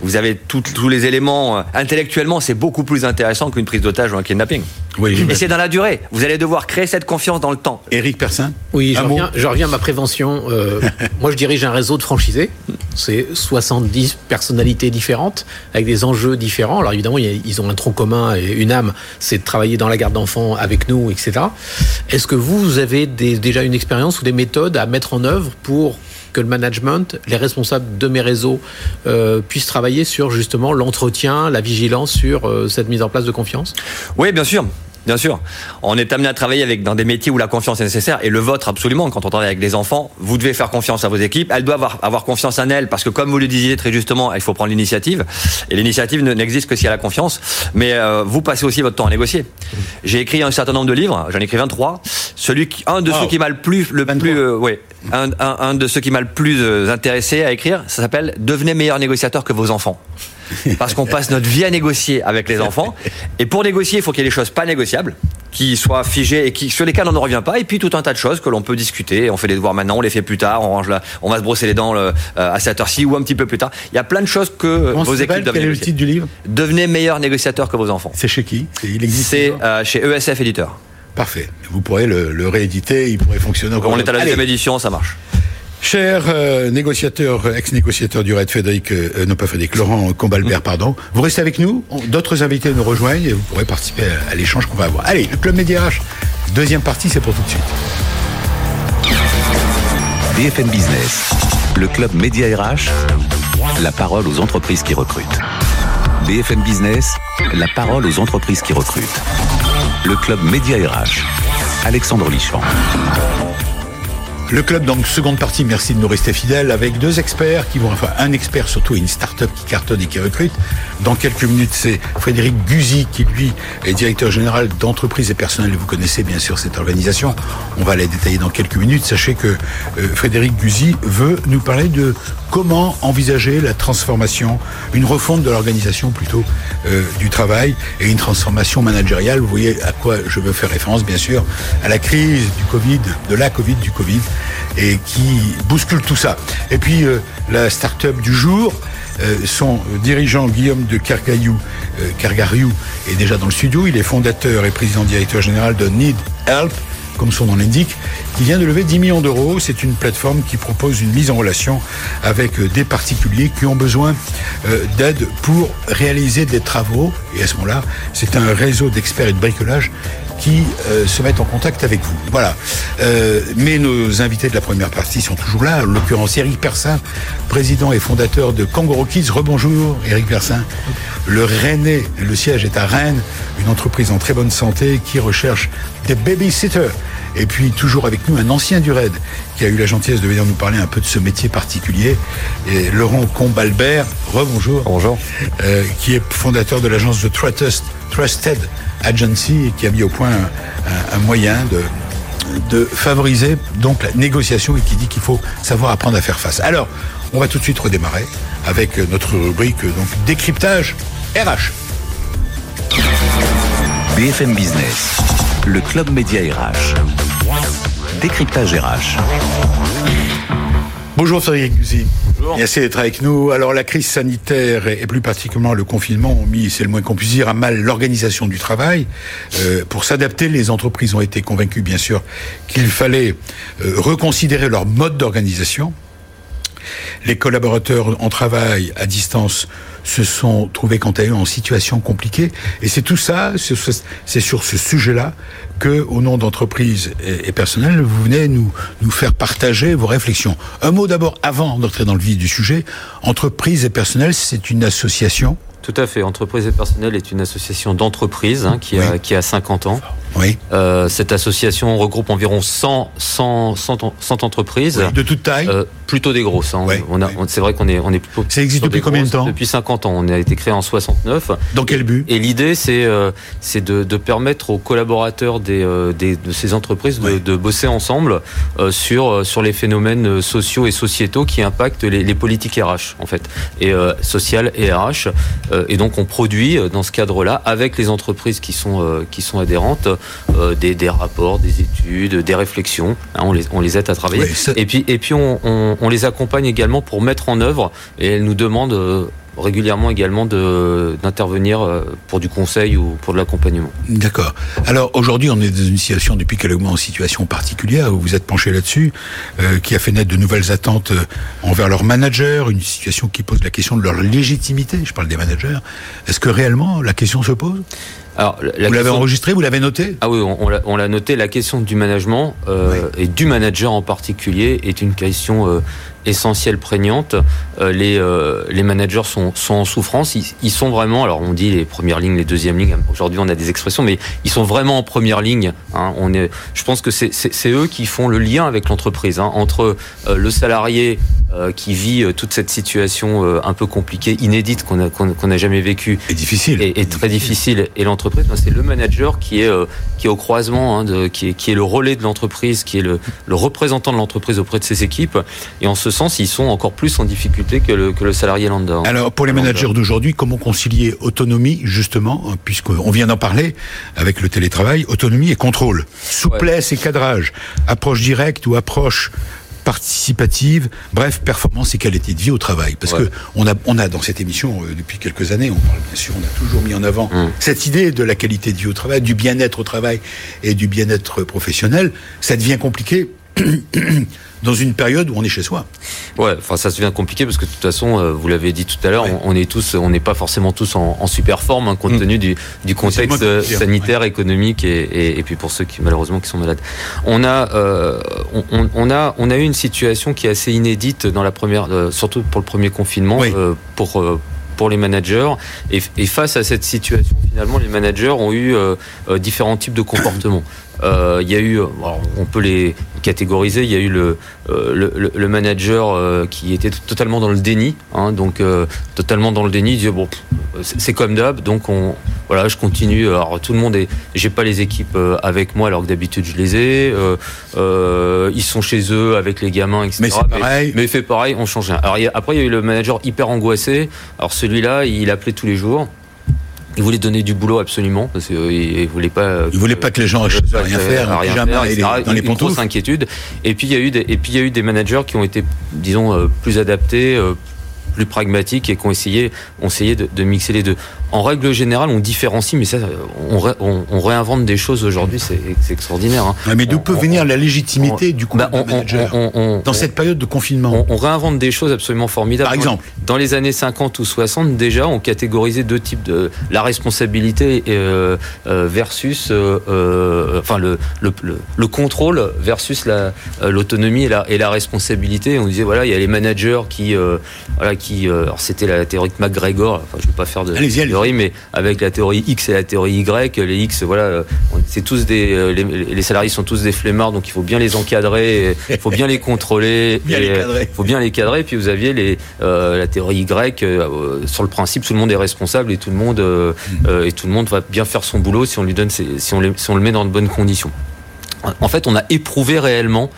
Speaker 4: vous avez tout- tous les éléments. euh, Intellectuellement, c'est beaucoup plus intéressant qu'une prise d'otage ou un kidnapping.
Speaker 2: Oui,
Speaker 4: Et c'est dans la durée. Vous allez devoir créer cette confiance dans le temps.
Speaker 2: Éric Persin.
Speaker 3: Oui, je reviens, je reviens à ma prévention. Euh, <laughs> moi, je dirige un réseau de franchisés. C'est 70 personnalités différentes, avec des enjeux différents. Alors évidemment, ils ont un tronc commun et une âme, c'est de travailler dans la garde d'enfants avec nous, etc. Est-ce que vous, vous avez des- déjà une expérience ou des méthodes à mettre en œuvre pour que le management, les responsables de mes réseaux euh, puissent travailler sur justement l'entretien, la vigilance sur euh, cette mise en place de confiance?
Speaker 4: Oui, bien sûr. Bien sûr. On est amené à travailler avec, dans des métiers où la confiance est nécessaire, et le vôtre absolument. Quand on travaille avec des enfants, vous devez faire confiance à vos équipes. Elles doivent avoir, avoir confiance en elles, parce que comme vous le disiez très justement, il faut prendre l'initiative. Et l'initiative ne- n'existe que s'il y a la confiance. Mais euh, vous passez aussi votre temps à négocier. J'ai écrit un certain nombre de livres, j'en ai écrit 23. Celui qui, un de
Speaker 2: Wow.
Speaker 4: ceux qui m'a le plus, le
Speaker 2: 23.
Speaker 4: plus, euh, ouais, un, un, un de ceux qui m'a le plus euh, intéressé à écrire, ça s'appelle Devenez meilleur négociateur que vos enfants. Parce qu'on passe notre vie à négocier avec les enfants. Et pour négocier, il faut qu'il y ait des choses pas négociables, qui soient figées et qui, sur lesquelles on ne revient pas. Et puis tout un tas de choses que l'on peut discuter. On fait les devoirs maintenant, on les fait plus tard, on, range la, on va se brosser les dents le- euh, à cette heure-ci ou un petit peu plus tard. Il y a plein de choses que vos équipes doivent
Speaker 2: Quel est le titre du livre?
Speaker 4: Devenez meilleur négociateur que vos enfants.
Speaker 2: C'est chez qui? C'est-
Speaker 4: euh, chez ESF Éditeur.
Speaker 2: Parfait. Vous pourrez le, le rééditer, il pourrait fonctionner encore.
Speaker 4: On est à la deuxième édition, ça marche.
Speaker 2: Cher euh, négociateur, ex-négociateur du RAID, Frédéric, euh, non pas Frédéric, Laurent Combalbert, pardon, vous restez avec nous, d'autres invités nous rejoignent et vous pourrez participer à, l'échange qu'on va avoir. Allez, le Club Média RH, deuxième partie, c'est pour tout de suite.
Speaker 1: BFM Business, le club Média RH, la parole aux entreprises qui recrutent. BFM Business, la parole aux entreprises qui recrutent. Le club Média RH, Alexandre Lichamp.
Speaker 2: Le club, donc, seconde partie, merci de nous rester fidèles, avec deux experts qui vont, enfin, un expert surtout et une start-up qui cartonne et qui recrute. Dans quelques minutes, c'est Frédéric Guzy, qui lui est directeur général d'entreprise et personnel. Vous connaissez bien sûr cette organisation. On va la détailler dans quelques minutes. Sachez que euh, Frédéric Guzy veut nous parler de comment envisager la transformation, une refonte de l'organisation plutôt euh, du travail et une transformation managériale. Vous voyez à quoi je veux faire référence, bien sûr, à la crise du Covid, de la Covid, du Covid, et qui bouscule tout ça. Et puis euh, la start-up du jour. euh, son dirigeant Guillaume de Cargariou, euh, est déjà dans le studio. Il est fondateur et président directeur général de Need Help, comme son nom l'indique, qui vient de lever 10 millions d'euros. C'est une plateforme qui propose une mise en relation avec des particuliers qui ont besoin d'aide pour réaliser des travaux. Et à ce moment-là, c'est un réseau d'experts et de bricolage qui euh, se mettent en contact avec vous. Voilà. Euh, mais nos invités de la première partie sont toujours là. En l'occurrence, Eric Persin, président et fondateur de Kangaroo Kids. Rebonjour, Eric Persin. Le Rennais, le siège est à Rennes, une entreprise en très bonne santé qui recherche des babysitters. Et puis toujours avec nous un ancien du RAID qui a eu la gentillesse de venir nous parler un peu de ce métier particulier. Et Laurent Combalbert, rebonjour.
Speaker 4: Bonjour.
Speaker 2: Euh, qui est fondateur de l'agence de Trustest- Trusted Agency et qui a mis au point un, un- un moyen de, de favoriser donc la négociation et qui dit qu'il faut savoir apprendre à faire face. Alors, on va tout de suite redémarrer avec notre rubrique donc décryptage RH.
Speaker 1: BFM Business, le club Média RH. Décryptage RH.
Speaker 2: Bonjour Frédéric.
Speaker 4: Bonjour.
Speaker 2: Merci d'être avec nous. Alors la crise sanitaire et plus particulièrement le confinement ont mis, c'est le moins qu'on puisse dire, à mal l'organisation du travail. Euh, pour s'adapter, les entreprises ont été convaincues, bien sûr, qu'il fallait euh, reconsidérer leur mode d'organisation. Les collaborateurs en travail à distance se sont trouvés quant à eux en situation compliquée. Et c'est tout ça, c'est ce- c'est sur ce sujet-là que, au nom d'entreprises et, personnelles, vous venez nous, nous faire partager vos réflexions. Un mot d'abord, avant d'entrer dans le vif du sujet. Entreprise et personnel, c'est une association.
Speaker 5: Tout à fait. Entreprise et personnel est une association d'entreprises hein, qui, a,
Speaker 2: Oui.
Speaker 5: qui a 50 ans.
Speaker 2: Oui.
Speaker 5: Euh, cette association regroupe environ 100, 100, 100, en- 100 entreprises.
Speaker 2: De toute taille.
Speaker 5: Euh, plutôt des grosses. hein.
Speaker 2: Ouais,
Speaker 5: on a, c'est vrai qu'on est, on est plutôt.
Speaker 2: Ça existe depuis combien de temps
Speaker 5: Depuis 50 ans. On a été créé en 69.
Speaker 2: Dans quel but
Speaker 5: Et l'idée, c'est euh, c'est de, de permettre aux collaborateurs des, euh, des- de ces entreprises de,
Speaker 2: Oui.
Speaker 5: de bosser ensemble euh, sur, euh, sur les phénomènes sociaux et sociétaux qui impactent les, les politiques RH, en fait, et euh, sociales et RH. Euh, et donc, on produit euh, dans ce cadre-là, avec les entreprises qui sont, euh, qui sont adhérentes, des, des rapports, des études, des réflexions. Hein, on, les, on les aide à travailler.
Speaker 2: Oui,
Speaker 5: Et puis, et puis on, on- on les accompagne également pour mettre en œuvre, et elles nous demandent régulièrement également d'intervenir euh, pour du conseil ou pour de l'accompagnement.
Speaker 2: D'accord. Alors aujourd'hui, on est dans une situation, depuis quelques mois, en situation particulière, où vous êtes penché là-dessus, euh, qui a fait naître de nouvelles attentes euh, envers leurs managers, une situation qui pose la question de leur légitimité, je parle des managers. Est-ce que réellement la question se pose?
Speaker 5: Alors, la- la
Speaker 2: Vous l'avez enregistré, vous l'avez noté
Speaker 5: Ah oui, on, l'a- noté, la question du management euh, et du manager en particulier est une question euh, essentielle, prégnante. Euh, les, euh, les managers sont, sont en souffrance. Ils, ils sont vraiment, alors on dit les premières lignes, les deuxièmes lignes. Aujourd'hui, on a des expressions, mais ils sont vraiment en première ligne. hein. On est, je pense que c'est- eux qui font le lien avec l'entreprise hein, entre euh, le salarié qui vit toute cette situation un peu compliquée, inédite qu'on a qu'on n'a jamais vécue
Speaker 2: C'est difficile.
Speaker 5: est très difficile. Et l'entreprise, ben, c'est le manager qui est, qui est au croisement, hein, de, qui, est, qui est le relais de l'entreprise, qui est le, le représentant de l'entreprise auprès de ses équipes. Et en ce sens, ils sont encore plus en difficulté que le, que le salarié lambda. hein.
Speaker 2: Alors, pour les managers d'aujourd'hui, comment concilier autonomie, justement, hein, puisqu'on vient d'en parler avec le télétravail, autonomie et contrôle, souplesse et cadrage, approche directe ou approche participative, bref, performance et qualité de vie au travail. Parce
Speaker 5: Ouais.
Speaker 2: que on a, on a dans cette émission euh, depuis quelques années, on parle bien sûr, on a toujours mis en avant
Speaker 5: Mm.
Speaker 2: cette idée de la qualité de vie au travail, du bien-être au travail et du bien-être professionnel. Ça devient compliqué <coughs> dans une période où on est chez soi.
Speaker 5: Ouais, enfin ça devient compliqué parce que de toute façon, euh, vous l'avez dit tout à l'heure,
Speaker 2: Ouais.
Speaker 5: on, on est tous, on n'est pas forcément tous en, en super forme hein, compte
Speaker 2: Mm.
Speaker 5: tenu du, du contexte euh, sanitaire, économique et, et, et puis pour ceux qui malheureusement qui sont malades. On a, euh, on, a, on a eu une situation qui est assez inédite dans la première, surtout pour le premier confinement,
Speaker 2: Oui.
Speaker 5: pour pour les managers et, et face à cette situation, finalement, les managers ont eu euh, différents types de comportements. Euh, Il y a eu, alors, on peut les catégoriser. Il y a eu le euh, le, manager euh, qui était totalement dans le déni, hein, donc euh, totalement dans le déni. Il disait bon, c'est comme d'hab, donc on voilà, je continue. Alors tout le monde est, j'ai pas les équipes euh, avec moi alors que d'habitude je les ai. Euh, euh, ils sont chez eux avec les gamins, etc.
Speaker 2: Mais c'est pareil.
Speaker 5: Mais fait pareil, on change rien. Alors il y a- après il y a eu le manager hyper angoissé. Alors celui-là, il appelait tous les jours. Il voulait donner du boulot absolument parce qu'il il voulait pas. euh,
Speaker 2: Il voulait pas que les gens restent à rien faire, en
Speaker 5: rien
Speaker 2: pyjama
Speaker 5: faire, etc.
Speaker 2: dans les
Speaker 5: Une grosse inquiétude. Et puis il y a eu des, et puis il y a eu des managers qui ont été, disons, euh, plus adaptés, euh, plus pragmatiques et qui ont essayé, ont essayé de, de mixer les deux. En règle générale, on différencie, mais ça, on, ré- on, on réinvente des choses aujourd'hui, c'est extraordinaire. hein.
Speaker 2: Mais d'où
Speaker 5: On-
Speaker 2: peut
Speaker 5: on-
Speaker 2: venir la légitimité
Speaker 5: on-
Speaker 2: du coup
Speaker 5: bah, on- on-
Speaker 2: manager
Speaker 5: on- on-
Speaker 2: dans
Speaker 5: on-
Speaker 2: cette période de confinement?
Speaker 5: on, on réinvente des choses absolument formidables.
Speaker 2: Par exemple
Speaker 5: Dans les années 50 ou 60, déjà, on catégorisait deux types de la responsabilité euh, euh, versus, euh, enfin le, le, le, le contrôle versus la l'autonomie et la, et la responsabilité. On disait voilà, il y a les managers qui, voilà, qui, euh, alors c'était la théorie de McGregor. Enfin, je vais pas faire de théorie, mais avec la théorie X et la théorie Y, les X, voilà, euh, c'est tous des, euh, les, les salariés sont tous des flemmards, donc il faut bien les encadrer, il faut bien les contrôler, <laughs>
Speaker 2: Bien
Speaker 5: et,
Speaker 2: les
Speaker 5: euh,
Speaker 2: cadrer.
Speaker 5: il faut bien les cadrer. Puis vous aviez les, euh, la théorie Y euh, sur le principe tout le monde est responsable et tout le monde euh,
Speaker 2: Mm.
Speaker 5: euh, et tout le monde va bien faire son boulot si on lui donne ses- si on, les- si on le met dans de bonnes conditions. En fait, on a éprouvé réellement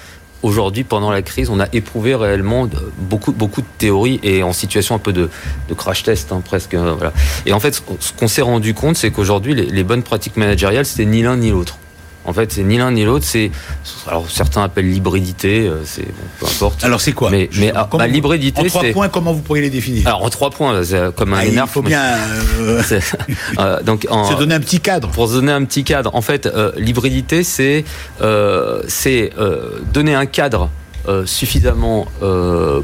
Speaker 5: aujourd'hui pendant la crise, on a éprouvé réellement beaucoup beaucoup de théories et en situation un peu de, de crash test hein, presque. euh, voilà. Et en fait, ce qu'on- ce qu'on s'est rendu compte, c'est qu'aujourd'hui, les, les bonnes pratiques managériales, c'était ni l'un ni l'autre. En fait, c'est ni l'un ni l'autre. C'est alors certains appellent l'hybridité, euh, c'est bon, peu importe.
Speaker 2: Alors c'est quoi?
Speaker 5: Mais- mais, ah, bah, l'hybridité,
Speaker 2: En trois points, comment vous pourriez les définir?
Speaker 5: Alors en trois points, comme un
Speaker 2: Ah, Il faut bien euh, <laughs>
Speaker 5: euh, donc en,
Speaker 2: se donner un petit cadre.
Speaker 5: pour se donner un petit cadre, en fait, euh, l'hybridité, c'est c'est donner un cadre suffisamment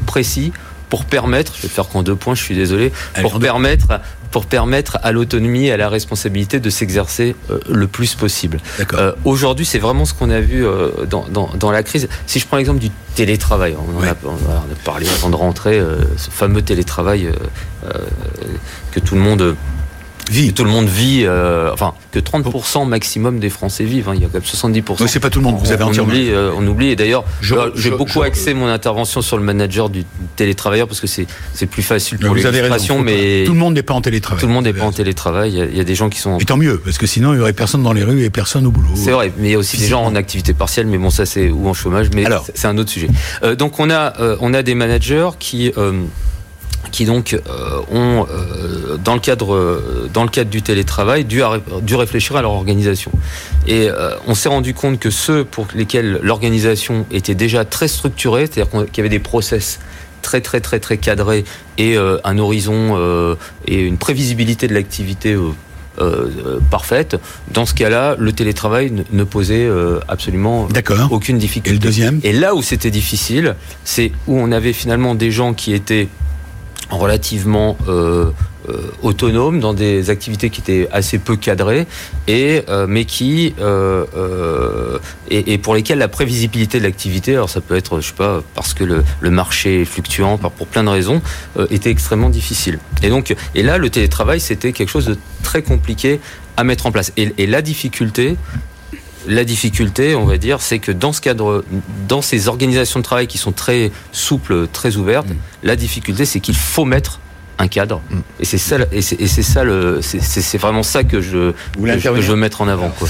Speaker 5: précis pour permettre, je vais faire qu'en deux points, je suis désolé,
Speaker 2: Allez,
Speaker 5: pour permettre, pour permettre à l'autonomie et à la responsabilité de s'exercer euh, le plus possible. Euh, Aujourd'hui, c'est vraiment ce qu'on a vu euh, dans, dans, dans la crise. Si je prends l'exemple du télétravail, on en, a, on en a parlé avant de rentrer, ce fameux télétravail que tout le monde Tout le monde vit, euh, enfin que 30% maximum des Français vivent. hein, il y a quand même 70%.
Speaker 2: Oui, c'est pas tout le monde. Vous avez
Speaker 5: on, oublie, euh, on oublie. Et d'ailleurs, euh, j'ai beaucoup axé mon intervention sur le manager du télétravailleur parce que c'est c'est plus facile pour l'illustration, mais
Speaker 2: tout le monde n'est pas en télétravail.
Speaker 5: tout le monde n'est pas en télétravail. Il y, a, il y a des gens qui sont.
Speaker 2: Et tant mieux, parce que sinon il y aurait personne dans les rues et personne au boulot.
Speaker 5: C'est vrai, mais il y a aussi des gens en activité partielle, mais bon, ça c'est ou en chômage, mais c'est- c'est un autre sujet. Euh, donc on a euh, on a des managers qui euh, qui donc euh, ont euh, dans le cadre euh, dans le cadre du télétravail dû, à dû réfléchir à leur organisation. Et euh, on s'est rendu compte que ceux pour lesquels l'organisation était déjà très structurée, c'est-à-dire qu'il y avait des process très très très très cadrés et euh, un horizon euh, et une prévisibilité de l'activité euh, euh, euh, parfaite. Dans ce cas-là, le télétravail ne, posait euh, absolument aucune
Speaker 2: Et
Speaker 5: difficulté.
Speaker 2: le deuxième?
Speaker 5: Et là où c'était difficile, c'est où on avait finalement des gens qui étaient relativement euh, euh, autonomes dans des activités qui étaient assez peu cadrées et euh, mais qui euh, euh, et, pour lesquelles la prévisibilité de l'activité alors ça peut être je sais pas parce que le, marché est fluctuant pour plein de raisons était extrêmement difficile. Et donc et là le télétravail c'était quelque chose de très compliqué à mettre en place. Et, et la difficulté la difficulté, on va dire, c'est que dans ce cadre, dans ces organisations de travail qui sont très souples, très ouvertes,
Speaker 2: Mm.
Speaker 5: la difficulté, c'est qu'il faut mettre un cadre. Et c'est ça, et c'est et c'est ça le, c'est- c'est c'est vraiment ça que je, que je, que
Speaker 2: intervenir
Speaker 5: je veux mettre en avant. Quoi.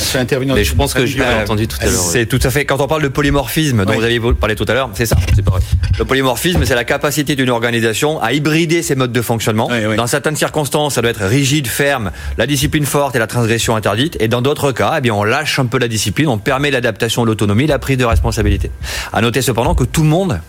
Speaker 5: Mais je pense que je l'ai
Speaker 2: Euh,
Speaker 5: entendu tout à l'heure. ouais.
Speaker 4: C'est tout à fait. Quand on parle de polymorphisme, dont
Speaker 2: Oui.
Speaker 4: vous aviez parlé tout à l'heure, c'est ça. c'est pas vrai. Le polymorphisme, c'est la capacité d'une organisation à hybrider ses modes de fonctionnement.
Speaker 2: Oui, oui.
Speaker 4: Dans certaines circonstances, ça doit être rigide, ferme, la discipline forte et la transgression interdite. Et dans d'autres cas, eh bien, on lâche un peu la discipline, on permet l'adaptation, l'autonomie, la prise de responsabilité. À noter cependant que tout le monde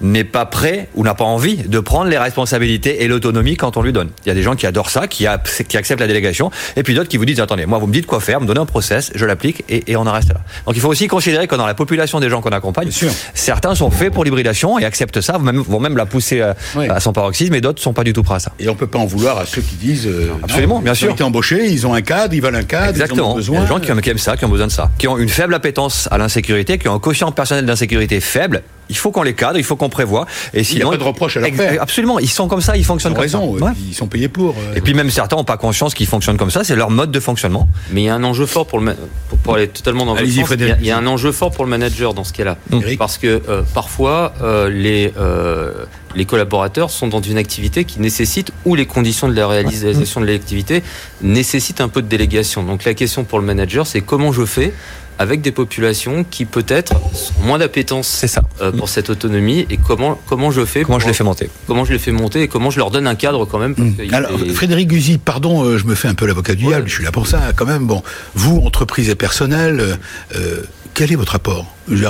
Speaker 4: n'est pas prêt ou n'a pas envie de prendre les responsabilités et l'autonomie quand on lui donne. Il y a des gens qui adorent ça, qui, acceptent la délégation, et puis d'autres qui vous disent attendez, moi vous me dites quoi faire, me donnez un process, je l'applique et, et on en reste là. Donc il faut aussi considérer que dans la population des gens qu'on accompagne, certains sont faits pour l'hybridation et acceptent ça, vont même, vont même la pousser à,
Speaker 2: Oui.
Speaker 4: à son paroxysme, et d'autres sont pas du tout prêts à ça.
Speaker 2: Et on peut pas en vouloir à ceux qui disent. euh,
Speaker 4: Absolument,
Speaker 2: non,
Speaker 4: bien
Speaker 2: ils
Speaker 4: sûr.
Speaker 2: ont été embauchés, ils ont un cadre, ils veulent un cadre, ils en
Speaker 4: Exactement.
Speaker 2: ont
Speaker 4: Il y a
Speaker 2: besoin.
Speaker 4: des gens qui aiment, qui aiment ça, qui ont besoin de ça, qui ont une faible appétence à l'insécurité, qui ont un quotient personnel d'insécurité faible. Il faut qu'on les cadre, il faut qu'on prévoit. Et
Speaker 2: Il n'y
Speaker 4: sinon,
Speaker 2: a pas de reproche à leur faire.
Speaker 4: Absolument, ils sont comme ça, ils
Speaker 2: Ils
Speaker 4: fonctionnent
Speaker 2: ont
Speaker 4: comme
Speaker 2: raison,
Speaker 4: ça.
Speaker 2: ouais, ils sont payés pour. euh,
Speaker 4: Et puis même certains n'ont pas conscience qu'ils fonctionnent comme ça, c'est leur mode de fonctionnement.
Speaker 5: Mais il y a un enjeu fort pour le pour, pour aller totalement dans votre
Speaker 2: Allez-y,
Speaker 5: sens, il y, a,
Speaker 2: Frédéric.
Speaker 5: il y a un enjeu fort pour le manager dans ce cas-là,
Speaker 2: Eric.
Speaker 5: parce que euh, parfois euh, les euh, les collaborateurs sont dans une activité qui nécessite ou les conditions de la réalisation de l'activité nécessitent un peu de délégation. Donc la question pour le manager, c'est comment je fais avec des populations qui peut-être ont moins d'appétence euh, pour cette autonomie. Et comment comment je fais
Speaker 4: Comment je les fais monter
Speaker 5: comment je les fais monter et comment je leur donne un cadre quand même parce
Speaker 2: Hmm. Alors,
Speaker 5: des-
Speaker 2: Frédéric Guzy, pardon, euh, je me fais un peu l'avocat du diable, je suis là pour ça, quand même. Bon, vous, entreprise et personnel, euh, quel est votre apport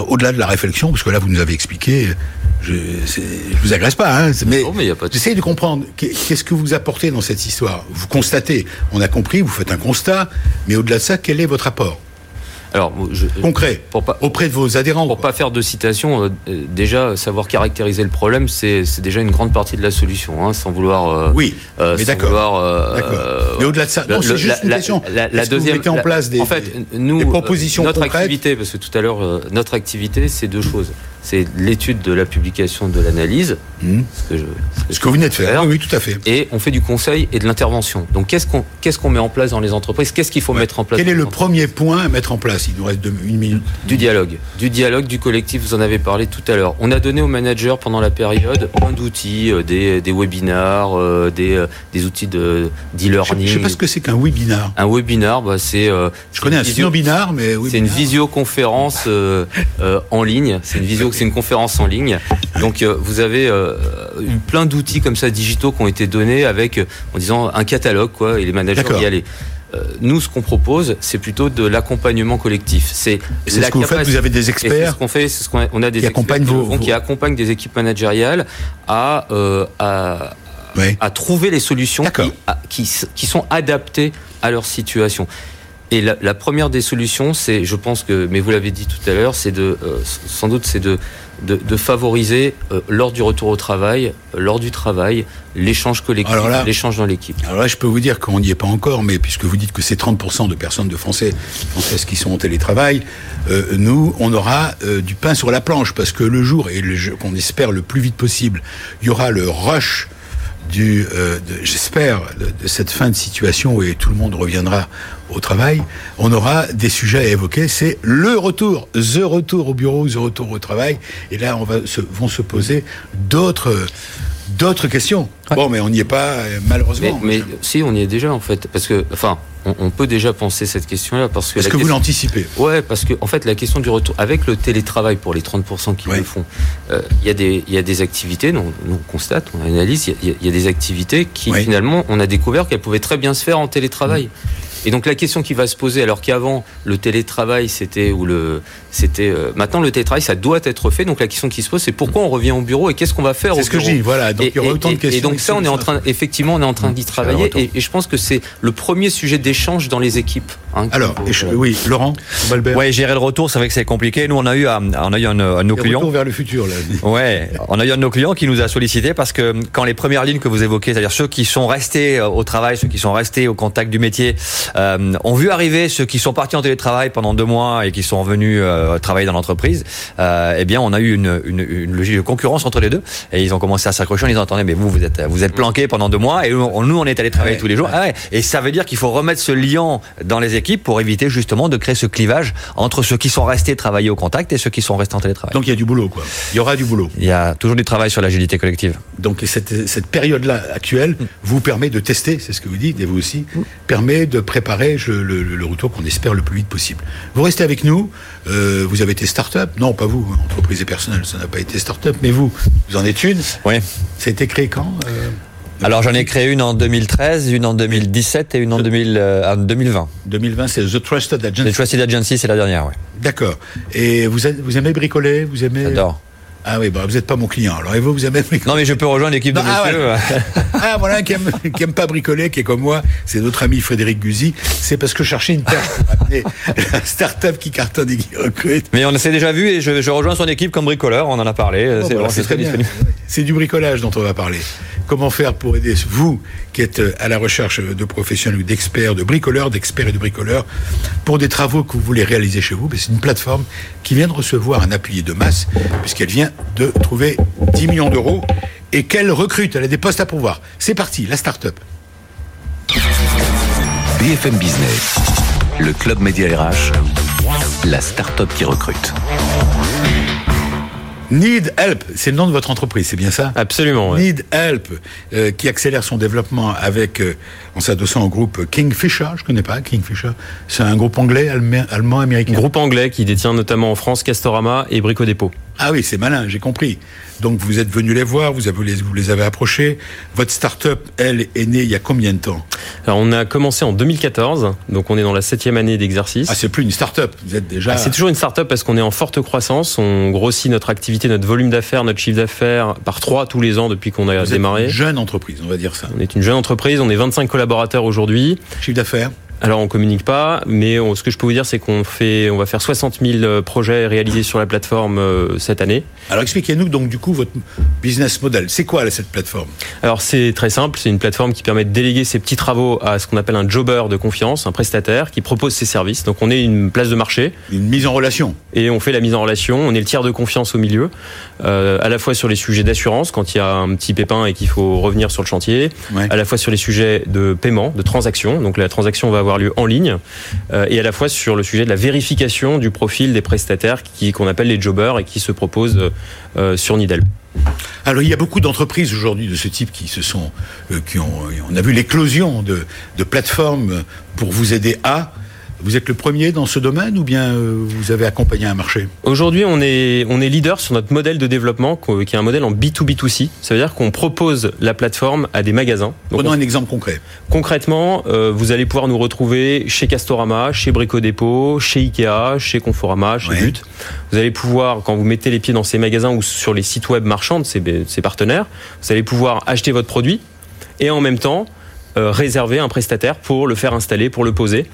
Speaker 2: Au-delà de la réflexion, parce que là, vous nous avez expliqué, je, je vous agresse pas, hein, mais,
Speaker 5: Non, mais il y a pas de-
Speaker 2: j'essaie de comprendre. Qu'est- qu'est-ce que vous apportez dans cette histoire? Vous constatez, on a compris, vous faites un constat, mais au-delà de ça, quel est votre apport
Speaker 5: alors je,
Speaker 2: concret
Speaker 5: pour pas
Speaker 2: auprès de vos adhérents
Speaker 5: Pour pas faire de citation, euh, euh, déjà savoir caractériser le problème, c'est déjà une grande partie de la solution, hein, sans vouloir. euh,
Speaker 2: Oui,
Speaker 5: euh,
Speaker 2: mais d'accord.
Speaker 5: euh,
Speaker 2: D'accord.
Speaker 5: euh,
Speaker 2: Mais au-delà de ça, non, c'est juste une
Speaker 5: la-
Speaker 2: question.
Speaker 5: La, la
Speaker 2: que vous
Speaker 5: deuxième,
Speaker 2: mettez en
Speaker 5: la-
Speaker 2: place des-
Speaker 5: en fait, nous,
Speaker 2: des propositions
Speaker 5: notre
Speaker 2: concrètes
Speaker 5: activité, parce que tout à l'heure, euh, notre activité, c'est deux choses. C'est l'étude de la publication de l'analyse,
Speaker 2: Hmm.
Speaker 5: ce que je,
Speaker 2: Ce que vous venez de faire, oui, oui, tout à fait.
Speaker 5: et on fait du conseil et de l'intervention. Donc qu'est-ce qu'on qu'est-ce qu'on met en place dans les entreprises? Qu'est-ce qu'il faut mettre en place
Speaker 2: Quel est le premier point à mettre en place? Il nous reste deux- une minute.
Speaker 5: Du dialogue. Du dialogue, du collectif, vous en avez parlé tout à l'heure. On a donné aux managers pendant la période plein d'outils, euh, des, des webinars, euh, des, euh, des outils de
Speaker 2: Je ne
Speaker 5: d'e-learning.
Speaker 2: sais pas ce que c'est qu'un webinar.
Speaker 5: Un webinar, bah, c'est euh,
Speaker 2: Je connais un
Speaker 5: visio-
Speaker 2: sino-binar, mais
Speaker 5: c'est une visioconférence en ligne. C'est une visio, c'est une conférence en ligne. Donc euh, vous avez euh, eu plein d'outils comme ça digitaux qui ont été donnés avec euh, en disant un catalogue quoi et les managers y. Euh, nous, ce qu'on propose, c'est plutôt de l'accompagnement collectif. C'est
Speaker 2: ce que vous faites, vous avez des experts
Speaker 5: ce qu'on fait, c'est ce qu'on a, on a des
Speaker 2: qui
Speaker 5: experts
Speaker 2: accompagnent
Speaker 5: qui
Speaker 2: vos-
Speaker 5: qui accompagnent des équipes managériales à, euh, à,
Speaker 2: Oui.
Speaker 5: à trouver les solutions qui, à- qui, s- qui sont adaptées à leur situation. Et la, la première des solutions, c'est, je pense que, mais vous l'avez dit tout à l'heure, c'est de, euh, sans doute, c'est de, de, de favoriser euh, lors du retour au travail, euh, lors du travail, l'échange collectif, l'échange dans l'équipe.
Speaker 2: Alors là, je peux vous dire qu'on n'y est pas encore, mais puisque vous dites que c'est 30% de personnes de Français, Françaises qui sont en télétravail, euh, nous, on aura euh, du pain sur la planche, parce que le jour, et qu'on espère le plus vite possible, il y aura le rush euh, j'espère, de, cette fin de situation où tout le monde reviendra au travail, on aura des sujets à évoquer. C'est le retour, the retour au bureau, the retour au travail. Et là, on va vont se poser d'autres, d'autres questions. Bon, mais on n'y est pas, euh,
Speaker 5: Mais,
Speaker 2: malheureusement.
Speaker 5: mais si, on y est déjà en fait, parce que, enfin, on, on peut déjà penser cette question-là, parce que
Speaker 2: Est-ce
Speaker 5: la
Speaker 2: que vous l'anticipez
Speaker 5: Ouais, parce que en fait, la question du retour avec le télétravail pour les 30% qui
Speaker 2: Ouais.
Speaker 5: le font, euh, il y a des il y a des activités, nous, nous on constate, on analyse, il y a- il y, a des activités qui
Speaker 2: Ouais.
Speaker 5: finalement, on a découvert qu'elles pouvaient très bien se faire en télétravail. Et donc la question qui va se poser, alors qu'avant le télétravail c'était ou le c'était euh, maintenant le télétravail ça doit être fait. Donc la question qui se pose c'est pourquoi on revient au bureau et qu'est-ce qu'on va faire
Speaker 2: C'est
Speaker 5: au
Speaker 2: ce que je dis, voilà. Donc
Speaker 5: et,
Speaker 2: il y aura
Speaker 5: et-
Speaker 2: autant de questions.
Speaker 5: et donc ça, on est en train, effectivement, on est en train d'y travailler, et je pense que c'est le premier sujet d'échange dans les équipes. Hein,
Speaker 2: Alors, je- oui, Laurent, Balbert.
Speaker 4: Ouais, gérer le retour, c'est vrai que c'est compliqué. Nous, on a eu, un- on a eu un, de nos clients.
Speaker 2: Retour vers le futur, là.
Speaker 4: Ouais, on a eu un de nos clients qui nous a sollicité parce que quand les premières lignes que vous évoquez, c'est-à-dire ceux qui sont restés euh, au travail, ceux qui sont restés au contact du métier, euh, ont vu arriver ceux qui sont partis en télétravail pendant deux mois et qui sont venus euh, travailler dans l'entreprise, euh, eh bien, on a eu une, une, une logique de concurrence entre les deux et ils ont commencé à s'accrocher en disant attendez, mais vous, vous êtes, vous êtes planqués pendant deux mois et nous, on- nous, on est allé travailler
Speaker 2: Ouais,
Speaker 4: tous les jours.
Speaker 2: ouais.
Speaker 4: Ah ouais. Et ça veut dire qu'il faut remettre ce lien dans les équipes pour éviter justement de créer ce clivage entre ceux qui sont restés travailler au contact et ceux qui sont restés en télétravail.
Speaker 2: Donc il y a du boulot, quoi. Il y aura du boulot.
Speaker 4: Il y a toujours du travail sur l'agilité collective.
Speaker 2: Donc cette, cette période-là actuelle vous permet de tester, c'est ce que vous dites, et vous aussi, permet de préparer je- le, le- le retour qu'on espère le plus vite possible. Vous restez avec nous, euh, vous avez été start-up, non pas vous, entreprise et personnel, ça n'a pas été start-up, mais vous, vous en êtes une.
Speaker 4: Oui.
Speaker 2: Ça a été créé quand euh,
Speaker 4: Alors j'en ai créé une en 2013, une en 2017 et une en 2000, euh, en 2020.
Speaker 2: 2020, c'est The Trusted Agency.
Speaker 4: Trusted Agency, c'est la dernière, ouais.
Speaker 2: D'accord. Et vous, vous aimez bricoler Vous aimez
Speaker 4: J'adore.
Speaker 2: Ah oui, bah, vous n'êtes pas mon client. Alors, et vous, vous aimez bricoler
Speaker 4: Non mais je peux rejoindre l'équipe de
Speaker 2: ah,
Speaker 4: monsieur.
Speaker 2: ouais. Ah, voilà, qui aime, <laughs> qui aime pas bricoler, qui est comme moi, c'est notre ami Frédéric Guzy. C'est parce que je cherchais une perche pour amener la start-up qui cartonne et qui recrute.
Speaker 4: Mais on s'est déjà vu et je, je rejoins son équipe comme bricoleur, on en a parlé.
Speaker 2: Bon,
Speaker 4: c'est très
Speaker 2: bien. C'est du bricolage dont on va parler. Comment faire pour aider vous qui êtes à la recherche de professionnels ou d'experts, de bricoleurs, d'experts et de bricoleurs, pour des travaux que vous voulez réaliser chez vous? Ben, C'est une plateforme qui vient de recevoir un appui de masse, puisqu'elle vient de trouver 10 millions d'euros et qu'elle recrute. Elle a des postes à pourvoir. C'est parti, la start-up.
Speaker 1: BFM Business, le club média RH, la start-up qui recrute.
Speaker 2: Need Help, c'est le nom de votre entreprise, c'est bien ça
Speaker 6: Absolument. ouais.
Speaker 2: Need Help, euh, qui accélère son développement avec, euh, en s'adossant au groupe Kingfisher, je connais pas Kingfisher, c'est un groupe anglais, allemand, allemand, américain.
Speaker 6: Groupe anglais qui détient notamment en France Castorama et Brico Dépôt.
Speaker 2: Ah oui, c'est malin, j'ai compris. Donc vous êtes venu les voir, vous, avez, vous les avez approchés. Votre start-up, elle, est née il y a combien de temps?
Speaker 6: Alors on a commencé en 2014, donc on est dans la septième année d'exercice.
Speaker 2: Ah, c'est plus une start-up, vous êtes déjà...
Speaker 6: Ah, c'est toujours une start-up parce qu'on est en forte croissance. On grossit notre activité, notre volume d'affaires, notre chiffre d'affaires par trois tous les ans depuis qu'on a
Speaker 2: vous êtes
Speaker 6: démarré.
Speaker 2: une jeune entreprise, on va dire ça.
Speaker 6: On est une jeune entreprise, on est 25 collaborateurs aujourd'hui.
Speaker 2: Chiffre d'affaires?
Speaker 6: Alors on communique pas, mais on- ce que je peux vous dire, c'est qu'on fait, on va faire 60 000 projets réalisés sur la plateforme euh, cette année.
Speaker 2: Alors expliquez-nous donc du coup votre business model. C'est quoi là, cette plateforme?
Speaker 6: Alors c'est très simple, c'est une plateforme qui permet de déléguer ses petits travaux à ce qu'on appelle un jobber de confiance, un prestataire qui propose ses services. Donc on est une place de marché
Speaker 2: Une mise en relation
Speaker 6: et on fait la mise en relation. On est le tiers de confiance au milieu, euh, à la fois sur les sujets d'assurance quand il y a un petit pépin et qu'il faut revenir sur le chantier,
Speaker 2: Ouais.
Speaker 6: à la fois sur les sujets de paiement, de transaction. Donc la transaction va avoir lieu en ligne, euh, et à la fois sur le sujet de la vérification du profil des prestataires qu'on appelle les jobbers et qui se proposent euh, sur Nidel.
Speaker 2: Alors il y a beaucoup d'entreprises aujourd'hui de ce type qui se sont, euh, qui ont, on a vu l'éclosion de, de plateformes pour vous aider à. Vous êtes le premier dans ce domaine ou bien euh, vous avez accompagné un marché?
Speaker 6: Aujourd'hui, on est, on est leader sur notre modèle de développement, qui est un modèle en B2B2C. Ça veut dire qu'on propose la plateforme à des magasins. Donc,
Speaker 2: Prenons
Speaker 6: on-
Speaker 2: un exemple concret.
Speaker 6: concrètement, euh, vous allez pouvoir nous retrouver chez Castorama, chez Brico Dépôt, chez Ikea, chez Conforama, chez
Speaker 2: Ouais.
Speaker 6: But. Vous allez pouvoir, quand vous mettez les pieds dans ces magasins ou sur les sites web marchands de ces, de ces partenaires, vous allez pouvoir acheter votre produit et en même temps euh, réserver un prestataire pour le faire installer, pour le poser.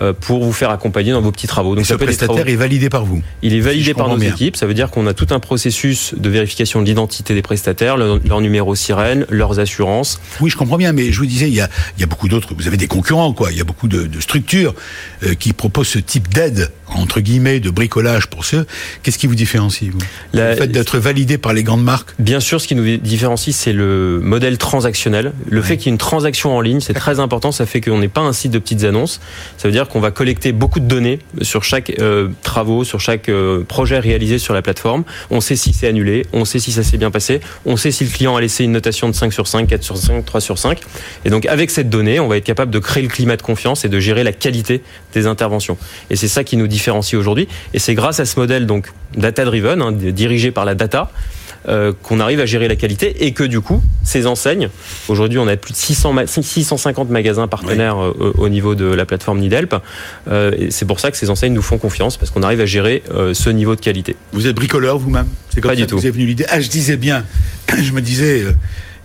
Speaker 6: Euh, pour vous faire accompagner dans vos petits travaux.
Speaker 2: Donc ce
Speaker 6: ça peut être des
Speaker 2: prestataire
Speaker 6: travaux-
Speaker 2: est validé par vous.
Speaker 6: il est validé par nos
Speaker 2: bien.
Speaker 6: équipes. Ça veut dire qu'on a tout un processus de vérification de l'identité des prestataires, leur, leur numéro sirène, leurs assurances.
Speaker 2: Oui, je comprends bien, mais je vous disais, il y a, il y a beaucoup d'autres. Vous avez des concurrents, quoi. Il y a beaucoup de, de structures euh, qui proposent ce type d'aide entre guillemets de bricolage pour ceux. Qu'est-ce qui vous différencie vous?
Speaker 6: La-
Speaker 2: Le fait d'être validé par les grandes marques?
Speaker 6: Bien sûr, ce qui nous différencie, c'est le modèle transactionnel. Le fait qu'il y ait une transaction en ligne, c'est très important. Ça fait qu'on n'est pas un site de petites annonces. Ça veut dire qu'on va collecter beaucoup de données sur chaque euh, travaux, sur chaque euh, projet réalisé sur la plateforme. On sait si c'est annulé, on sait si ça s'est bien passé, on sait si le client a laissé une notation de 5 sur 5, 4 sur 5, 3 sur 5. Et donc, avec cette donnée, on va être capable de créer le climat de confiance et de gérer la qualité des interventions. Et c'est ça qui nous différencie aujourd'hui. Et c'est grâce à ce modèle donc data-driven, hein, dirigé par la data, euh, qu'on arrive à gérer la qualité et que du coup, ces enseignes, aujourd'hui on a plus de 600 ma- 650 magasins partenaires euh, au niveau de la plateforme Nidelp, euh, et c'est pour ça que ces enseignes nous font confiance parce qu'on arrive à gérer ce niveau de qualité.
Speaker 2: Vous êtes bricoleur vous-même? C'est comme
Speaker 6: Pas
Speaker 2: ça
Speaker 6: du
Speaker 2: que
Speaker 6: tout.
Speaker 2: vous est venu l'idée? Ah, je disais bien. <clears throat> Je me disais.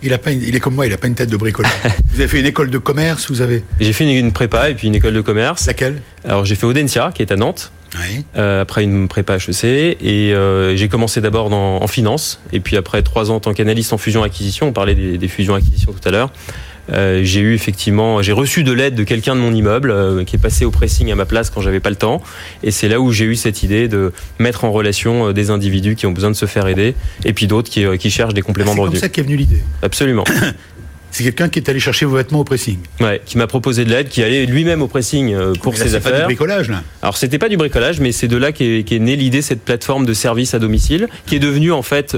Speaker 2: Il, a pas une- il est comme moi, il a pas une tête de bricoleur. <laughs> vous avez fait une école de commerce, vous avez
Speaker 6: J'ai fait une, une prépa et puis une école de commerce.
Speaker 2: laquelle?
Speaker 6: Alors j'ai fait Audencia qui est à Nantes.
Speaker 2: Oui.
Speaker 6: euh, après une prépa HEC et euh, j'ai commencé d'abord en finance et puis après trois ans en tant qu'analyste en fusion acquisition on parlait des, des fusions acquisitions tout à l'heure euh, j'ai eu effectivement j'ai reçu de l'aide de quelqu'un de mon immeuble euh, qui est passé au pressing à ma place quand j'avais pas le temps. Et c'est là où j'ai eu cette idée de mettre en relation euh, des individus qui ont besoin de se faire aider et puis d'autres qui, qui cherchent des
Speaker 2: Ah,
Speaker 6: compléments
Speaker 2: C'est
Speaker 6: de
Speaker 2: comme
Speaker 6: revenus
Speaker 2: ça qu'est venue l'idée.
Speaker 6: absolument <coughs>
Speaker 2: c'est quelqu'un qui est allé chercher vos vêtements au pressing.
Speaker 6: Ouais, qui m'a proposé de l'aide, qui allait lui-même au pressing euh, pour
Speaker 2: Mais là,
Speaker 6: ses
Speaker 2: c'est pas du
Speaker 6: affaires.
Speaker 2: bricolage, là.
Speaker 6: Alors c'était pas du bricolage, mais c'est de là qu'est qu'est née l'idée cette plateforme de service à domicile, qui est devenue en fait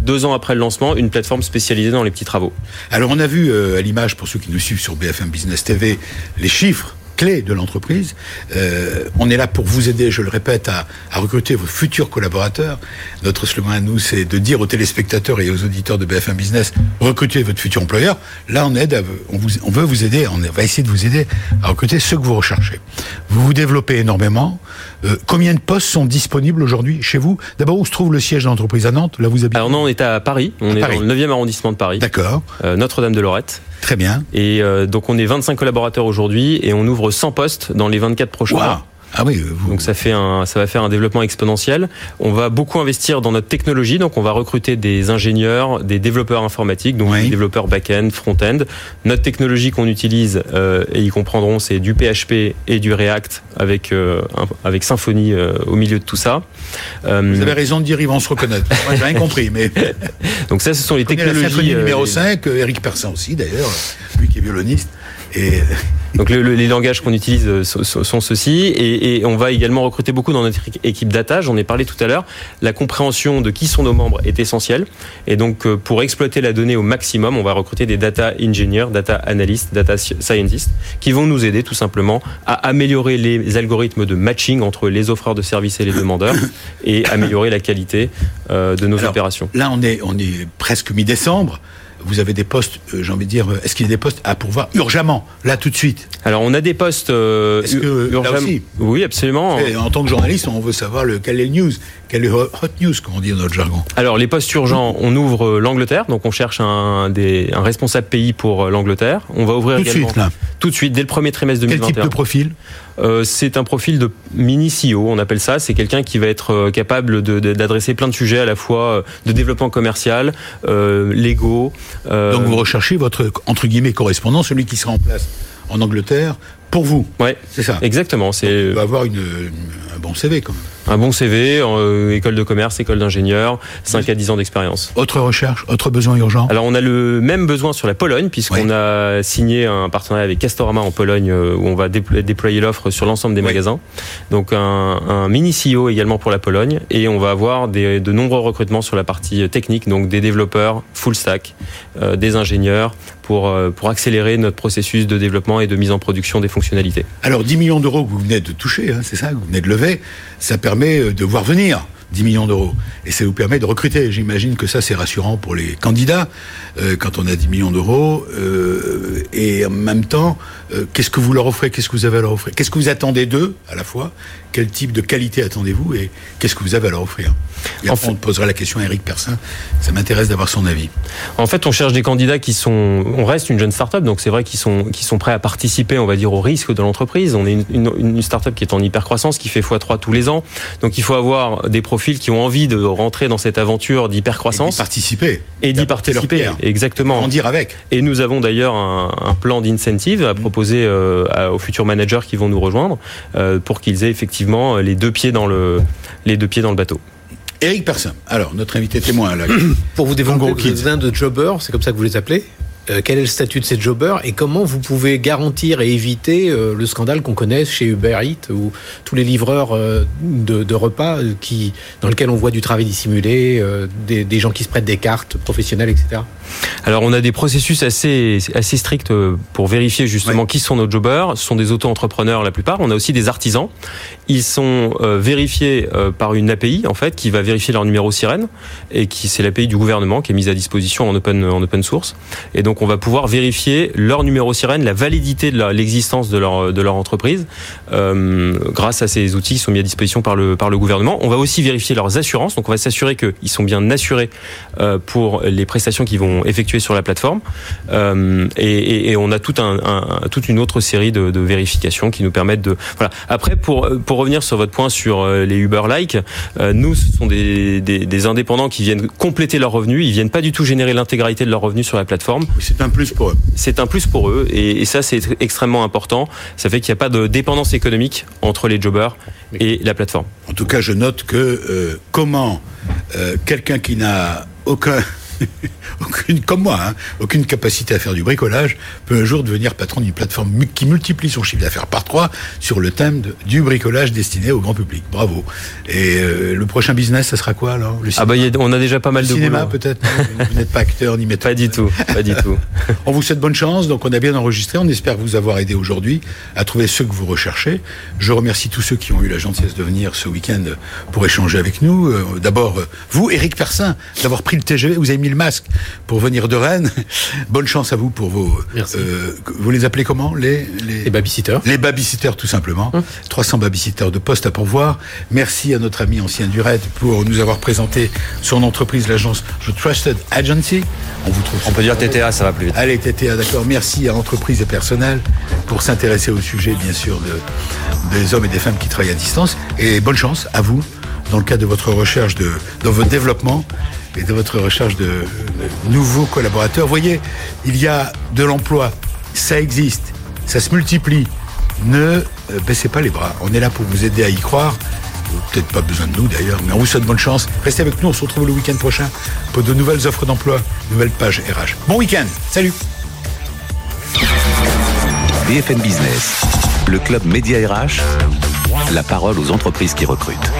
Speaker 6: deux ans après le lancement une plateforme spécialisée dans les petits travaux.
Speaker 2: Alors, on a vu euh, à l'image, pour ceux qui nous suivent sur BFM Business TV, les chiffres clés de l'entreprise. Euh, on est là pour vous aider, je le répète, à, à recruter vos futurs collaborateurs. Notre slogan à nous, c'est de dire aux téléspectateurs et aux auditeurs de BFM Business, recrutez votre futur employeur. Là, on aide, à- on, vous, on veut vous aider, on va essayer de vous aider à recruter ceux que vous recherchez. Vous vous développez énormément. Euh, combien de postes sont disponibles aujourd'hui chez vous? D'abord, où se trouve le siège de l'entreprise à Nantes? Là, vous habitez.
Speaker 6: Alors non, on est à Paris, on
Speaker 2: À
Speaker 6: est
Speaker 2: Paris.
Speaker 6: dans le 9e arrondissement de Paris,
Speaker 2: D'accord,
Speaker 6: euh, Notre-Dame de Lorette.
Speaker 2: Très bien.
Speaker 6: Et euh, donc on est 25 collaborateurs aujourd'hui et on ouvre 100 postes dans les 24 prochains mois.
Speaker 2: Ah oui, vous,
Speaker 6: Donc ça fait un, ça va faire un développement exponentiel. On va beaucoup investir dans notre technologie, donc on va recruter des ingénieurs, des développeurs informatiques, donc
Speaker 2: Oui.
Speaker 6: des développeurs back-end, front-end. Notre technologie qu'on utilise, euh, et ils comprendront, c'est du PHP et du React avec euh, avec Symfony euh, au milieu de tout ça. Euh,
Speaker 2: vous avez raison de dire, ils vont se reconnaître. Moi, j'ai rien compris, mais <laughs>
Speaker 6: donc ça, ce sont les
Speaker 2: connais la
Speaker 6: technologies.
Speaker 2: symphonie
Speaker 6: euh,
Speaker 2: numéro
Speaker 6: les-
Speaker 2: 5, euh, Eric Persin aussi d'ailleurs, lui qui est violoniste. Et <laughs>
Speaker 6: Donc le- le- les langages qu'on utilise euh, sont, ceux-ci et, et on va également recruter beaucoup dans notre équipe data. J'en ai parlé tout à l'heure. La compréhension de qui sont nos membres est essentielle et donc euh, pour exploiter la donnée au maximum, on va recruter des data engineers, data analysts, data sci- scientists qui vont nous aider tout simplement à améliorer les algorithmes de matching entre les offreurs de services et les demandeurs <coughs> et améliorer la qualité euh, de nos
Speaker 2: Alors,
Speaker 6: opérations.
Speaker 2: là, on est, on est presque mi-décembre. Vous avez des postes, euh, j'ai envie de dire, euh, est-ce qu'il y a des postes à pourvoir urgemment, là tout de suite?
Speaker 6: Alors on a des postes euh,
Speaker 2: Est-ce que, là aussi?
Speaker 6: Oui, absolument.
Speaker 2: Et En tant que journaliste, on veut savoir le, quel est le news, quel est le hot news, comme on dit dans notre jargon.
Speaker 6: Alors les postes urgents, on ouvre euh, l'Angleterre, donc on cherche un, des, un responsable pays pour l'Angleterre. On va ouvrir
Speaker 2: Tout de suite, là.
Speaker 6: tout de suite dès le premier trimestre
Speaker 2: Quel type
Speaker 6: 2021.
Speaker 2: de profil?
Speaker 6: Euh, c'est un profil de mini CEO, on appelle ça. C'est quelqu'un qui va être euh, capable d'adresser plein de sujets à la fois euh, de développement commercial, euh, légaux. euh,
Speaker 2: Donc vous recherchez votre, entre guillemets, correspondant, celui qui sera en place en Angleterre, pour vous.
Speaker 6: ouais,
Speaker 2: C'est ça.
Speaker 6: exactement. C'est
Speaker 2: va avoir une, un bon CV quand même.
Speaker 6: Un bon CV, euh, école de commerce, école d'ingénieur, 5 à 10 ans d'expérience.
Speaker 2: Autre recherche, autre besoin urgent?
Speaker 6: Alors on a le même besoin sur la Pologne puisqu'on a signé un partenariat avec Castorama en Pologne euh, où on va déplo- déployer l'offre sur l'ensemble des
Speaker 2: Oui.
Speaker 6: magasins. Donc un, un mini CEO également pour la Pologne et on va avoir des, de nombreux recrutements sur la partie technique donc des développeurs full stack, euh, des ingénieurs pour euh, pour accélérer notre processus de développement et de mise en production des fonctionnalités.
Speaker 2: Alors 10 millions d'euros que vous venez de toucher, hein, c'est ça, que vous venez de lever, ça permet euh, de voir venir 10 millions d'euros. Et ça vous permet de recruter. J'imagine que ça c'est rassurant pour les candidats euh, quand on a 10 millions d'euros. Euh, et en même temps, euh, qu'est-ce que vous leur offrez Qu'est-ce que vous avez à leur offrir? Qu'est-ce que vous attendez d'eux à la fois? Quel type de qualité attendez-vous Et qu'est-ce que vous avez à leur offrir? Et
Speaker 6: En fait-
Speaker 2: on posera la question à Eric Persin. Ça m'intéresse d'avoir son avis.
Speaker 6: En fait, on cherche des candidats qui sont, on reste une jeune start-up, donc c'est vrai qu'ils sont, qui sont prêts à participer, on va dire, au risque de l'entreprise. On est une, une, une start-up qui est en hyper croissance, qui fait x3 tous les ans. Donc il faut avoir des profils qui ont envie de rentrer dans cette aventure d'hyper
Speaker 2: Et participer.
Speaker 6: et d'y
Speaker 2: leur
Speaker 6: participer. Exactement.
Speaker 2: Grandir avec.
Speaker 6: Et nous avons d'ailleurs un, un plan d'incentive à proposer euh, à- aux futurs managers qui vont nous rejoindre euh, pour qu'ils aient effectivement les deux pieds dans le, les deux pieds dans le bateau.
Speaker 2: Eric Persin. Alors, notre invité témoin là. <coughs>
Speaker 3: Pour vous développer, vous êtes un de jobbers, c'est comme ça que vous les appelez. Euh, quel est le statut de ces jobbers et comment vous pouvez garantir et éviter euh, le scandale qu'on connaît chez Uber Eats ou tous les livreurs euh, de, de repas euh, qui, dans lequel on voit du travail dissimulé, euh, des, des gens qui se prêtent des cartes professionnelles, etc.
Speaker 6: Alors on a des processus assez assez stricts euh, pour vérifier justement qui sont nos jobbers. Ce sont des auto-entrepreneurs la plupart. On a aussi des artisans. Ils sont euh, vérifiés euh, par une API en fait qui va vérifier leur numéro sirène et qui c'est l'API du gouvernement qui est mise à disposition en open en open source. Et donc on va pouvoir vérifier leur numéro sirène, la validité de l'existence de leur de leur entreprise euh, grâce à ces outils qui sont mis à disposition par le par le gouvernement. On va aussi vérifier leurs assurances. Donc on va s'assurer qu'ils sont bien assurés pour les prestations qu'ils vont effectuer sur la plateforme. Euh, et, et- et on a tout un, un- toute une autre série de, de vérifications qui nous permettent de. Voilà. Après, pour pour revenir sur votre point sur euh, les Uber-like, euh, nous ce sont des, des, des indépendants qui viennent compléter leurs revenus. Ils viennent pas du tout générer l'intégralité de leurs revenus sur la plateforme.
Speaker 2: C'est un plus pour eux.
Speaker 6: C'est un plus pour eux et, et ça c'est extrêmement important. Ça fait qu'il n'y a pas de dépendance économique entre les jobbers et la plateforme.
Speaker 2: En tout cas, je note que euh, comment euh, quelqu'un qui n'a aucun <laughs> aucune, comme moi, hein, aucune capacité à faire du bricolage, peut un jour devenir patron d'une plateforme qui multiplie son chiffre d'affaires par trois sur le thème du bricolage destiné au grand public. Bravo. Et euh, le prochain business, ça sera quoi alors
Speaker 6: le Ah bah on a déjà pas mal de
Speaker 2: cinéma peut-être. vous n'êtes pas acteur ni <laughs> metteur.
Speaker 6: Pas du tout, pas du tout. <laughs>
Speaker 2: on vous souhaite bonne chance. Donc on a bien enregistré. On espère vous avoir aidé aujourd'hui à trouver ce que vous recherchez. Je remercie tous ceux qui ont eu la gentillesse de venir ce week-end pour échanger avec nous. Euh, d'abord, vous, Éric Persin, d'avoir pris le TGV. Vous avez mis le masque pour venir de Rennes. <laughs> Bonne chance à vous pour vos.
Speaker 3: Euh,
Speaker 2: vous les appelez comment les,
Speaker 3: les, les babysitters.
Speaker 2: Les babysitters, tout simplement. 300 hum. babysitters de poste à pourvoir. Merci à notre ami ancien Duret pour nous avoir présenté son entreprise, l'agence The Trusted Agency.
Speaker 4: On vous trouve. On peut dire TTA, ça va plus vite.
Speaker 2: Allez, TTA, d'accord. Merci à l'entreprise et personnel pour s'intéresser au sujet, bien sûr, de, des hommes et des femmes qui travaillent à distance. Et bonne chance à vous dans le cadre de votre recherche, de, dans votre développement et de votre recherche de, nouveaux collaborateurs. Voyez, il y a de l'emploi, ça existe, ça se multiplie. Ne euh, baissez pas les bras. On est là pour vous aider à y croire. Peut-être pas besoin de nous d'ailleurs, mais on vous souhaite bonne chance. Restez avec nous, on se retrouve le week-end prochain pour de nouvelles offres d'emploi, nouvelles pages RH. Bon week-end, salut
Speaker 1: BFM Business, le club Média RH, la parole aux entreprises qui recrutent.